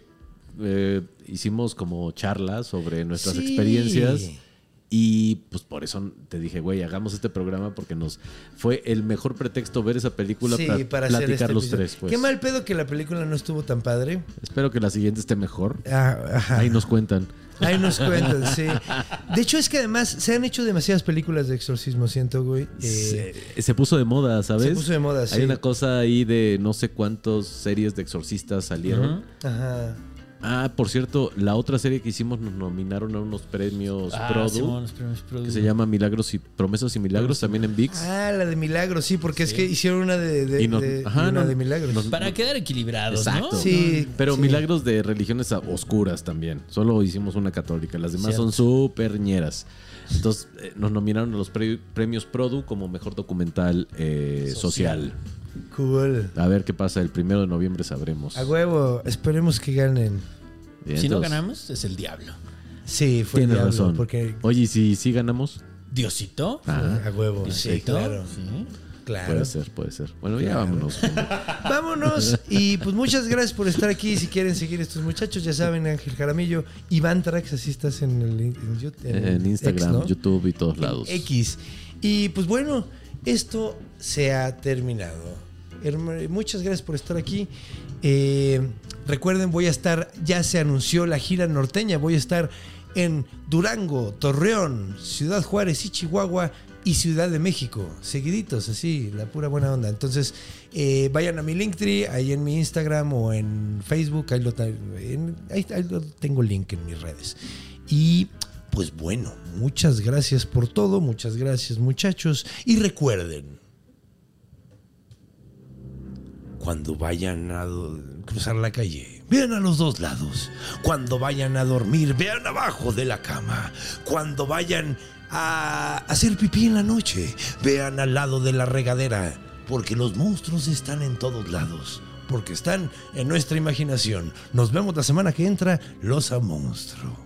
eh, hicimos como charlas sobre nuestras Sí. experiencias. Y pues por eso te dije, güey, hagamos este programa porque nos fue el mejor pretexto ver esa película Sí, para, hacer platicar este los episodio. tres. Pues. Qué mal pedo que la película no estuvo tan padre. Espero que la siguiente esté mejor. Ah. Ahí nos cuentan. Ahí nos cuentan, sí. De hecho, es que además se han hecho demasiadas películas de exorcismo, siento, güey. Eh, se, se puso de moda, ¿sabes? Se puso de moda, sí. Hay una cosa ahí de no sé cuántas series de exorcistas salieron. Ajá. Ah, por cierto, la otra serie que hicimos nos nominaron a unos premios Ah, Produ, Simón, los premios Produ. que se llama Milagros y Promesas y Milagros, también en VIX. Ah, la de Milagros, sí, porque es que hicieron una de, de, Y nos- de- y ajá, una no, de Milagros. nos- Para quedar equilibrados, Exacto. ¿no? Sí. Pero sí. milagros de religiones oscuras también. Solo hicimos una católica. Las demás Cierto. son súper ñeras. Entonces eh, nos nominaron a los pre- premios Produ como mejor documental eh, social. Cool. A ver qué pasa. El primero de noviembre sabremos. A huevo, esperemos que ganen. Bien, Si no ganamos, es el diablo. Sí, fue el Tienes diablo, razón. Porque Oye, ¿y si sí ganamos? Diosito. Ah, a huevo. Sí, Diosito. claro. Sí. Claro. puede ser, puede ser. Bueno, ya Claro. vámonos. Vámonos. Y pues muchas gracias por estar aquí. Si quieren seguir estos muchachos, ya saben, Ángel Jaramillo, Iván Trax, así estás en, el, en, YouTube- en X, Instagram, ¿no? YouTube y todos lados. X. Y pues bueno, esto se ha terminado. Muchas gracias por estar aquí. Eh, recuerden, voy a estar, ya se anunció la gira norteña, voy a estar en Durango, Torreón, Ciudad Juárez y Chihuahua y Ciudad de México, seguiditos, así, la pura buena onda. Entonces, eh, vayan a mi Linktree, ahí en mi Instagram o en Facebook, ahí, lo, en- ahí- link en mis redes. Y pues bueno, muchas gracias por todo, muchas gracias muchachos. Y recuerden, cuando vayan a cruzar la calle, vean a los dos lados. Cuando vayan a dormir, vean abajo de la cama. Cuando vayan a hacer pipí en la noche, vean al lado de la regadera. Porque los monstruos están en todos lados. Porque están en nuestra imaginación. Nos vemos la semana que entra, los a monstruo.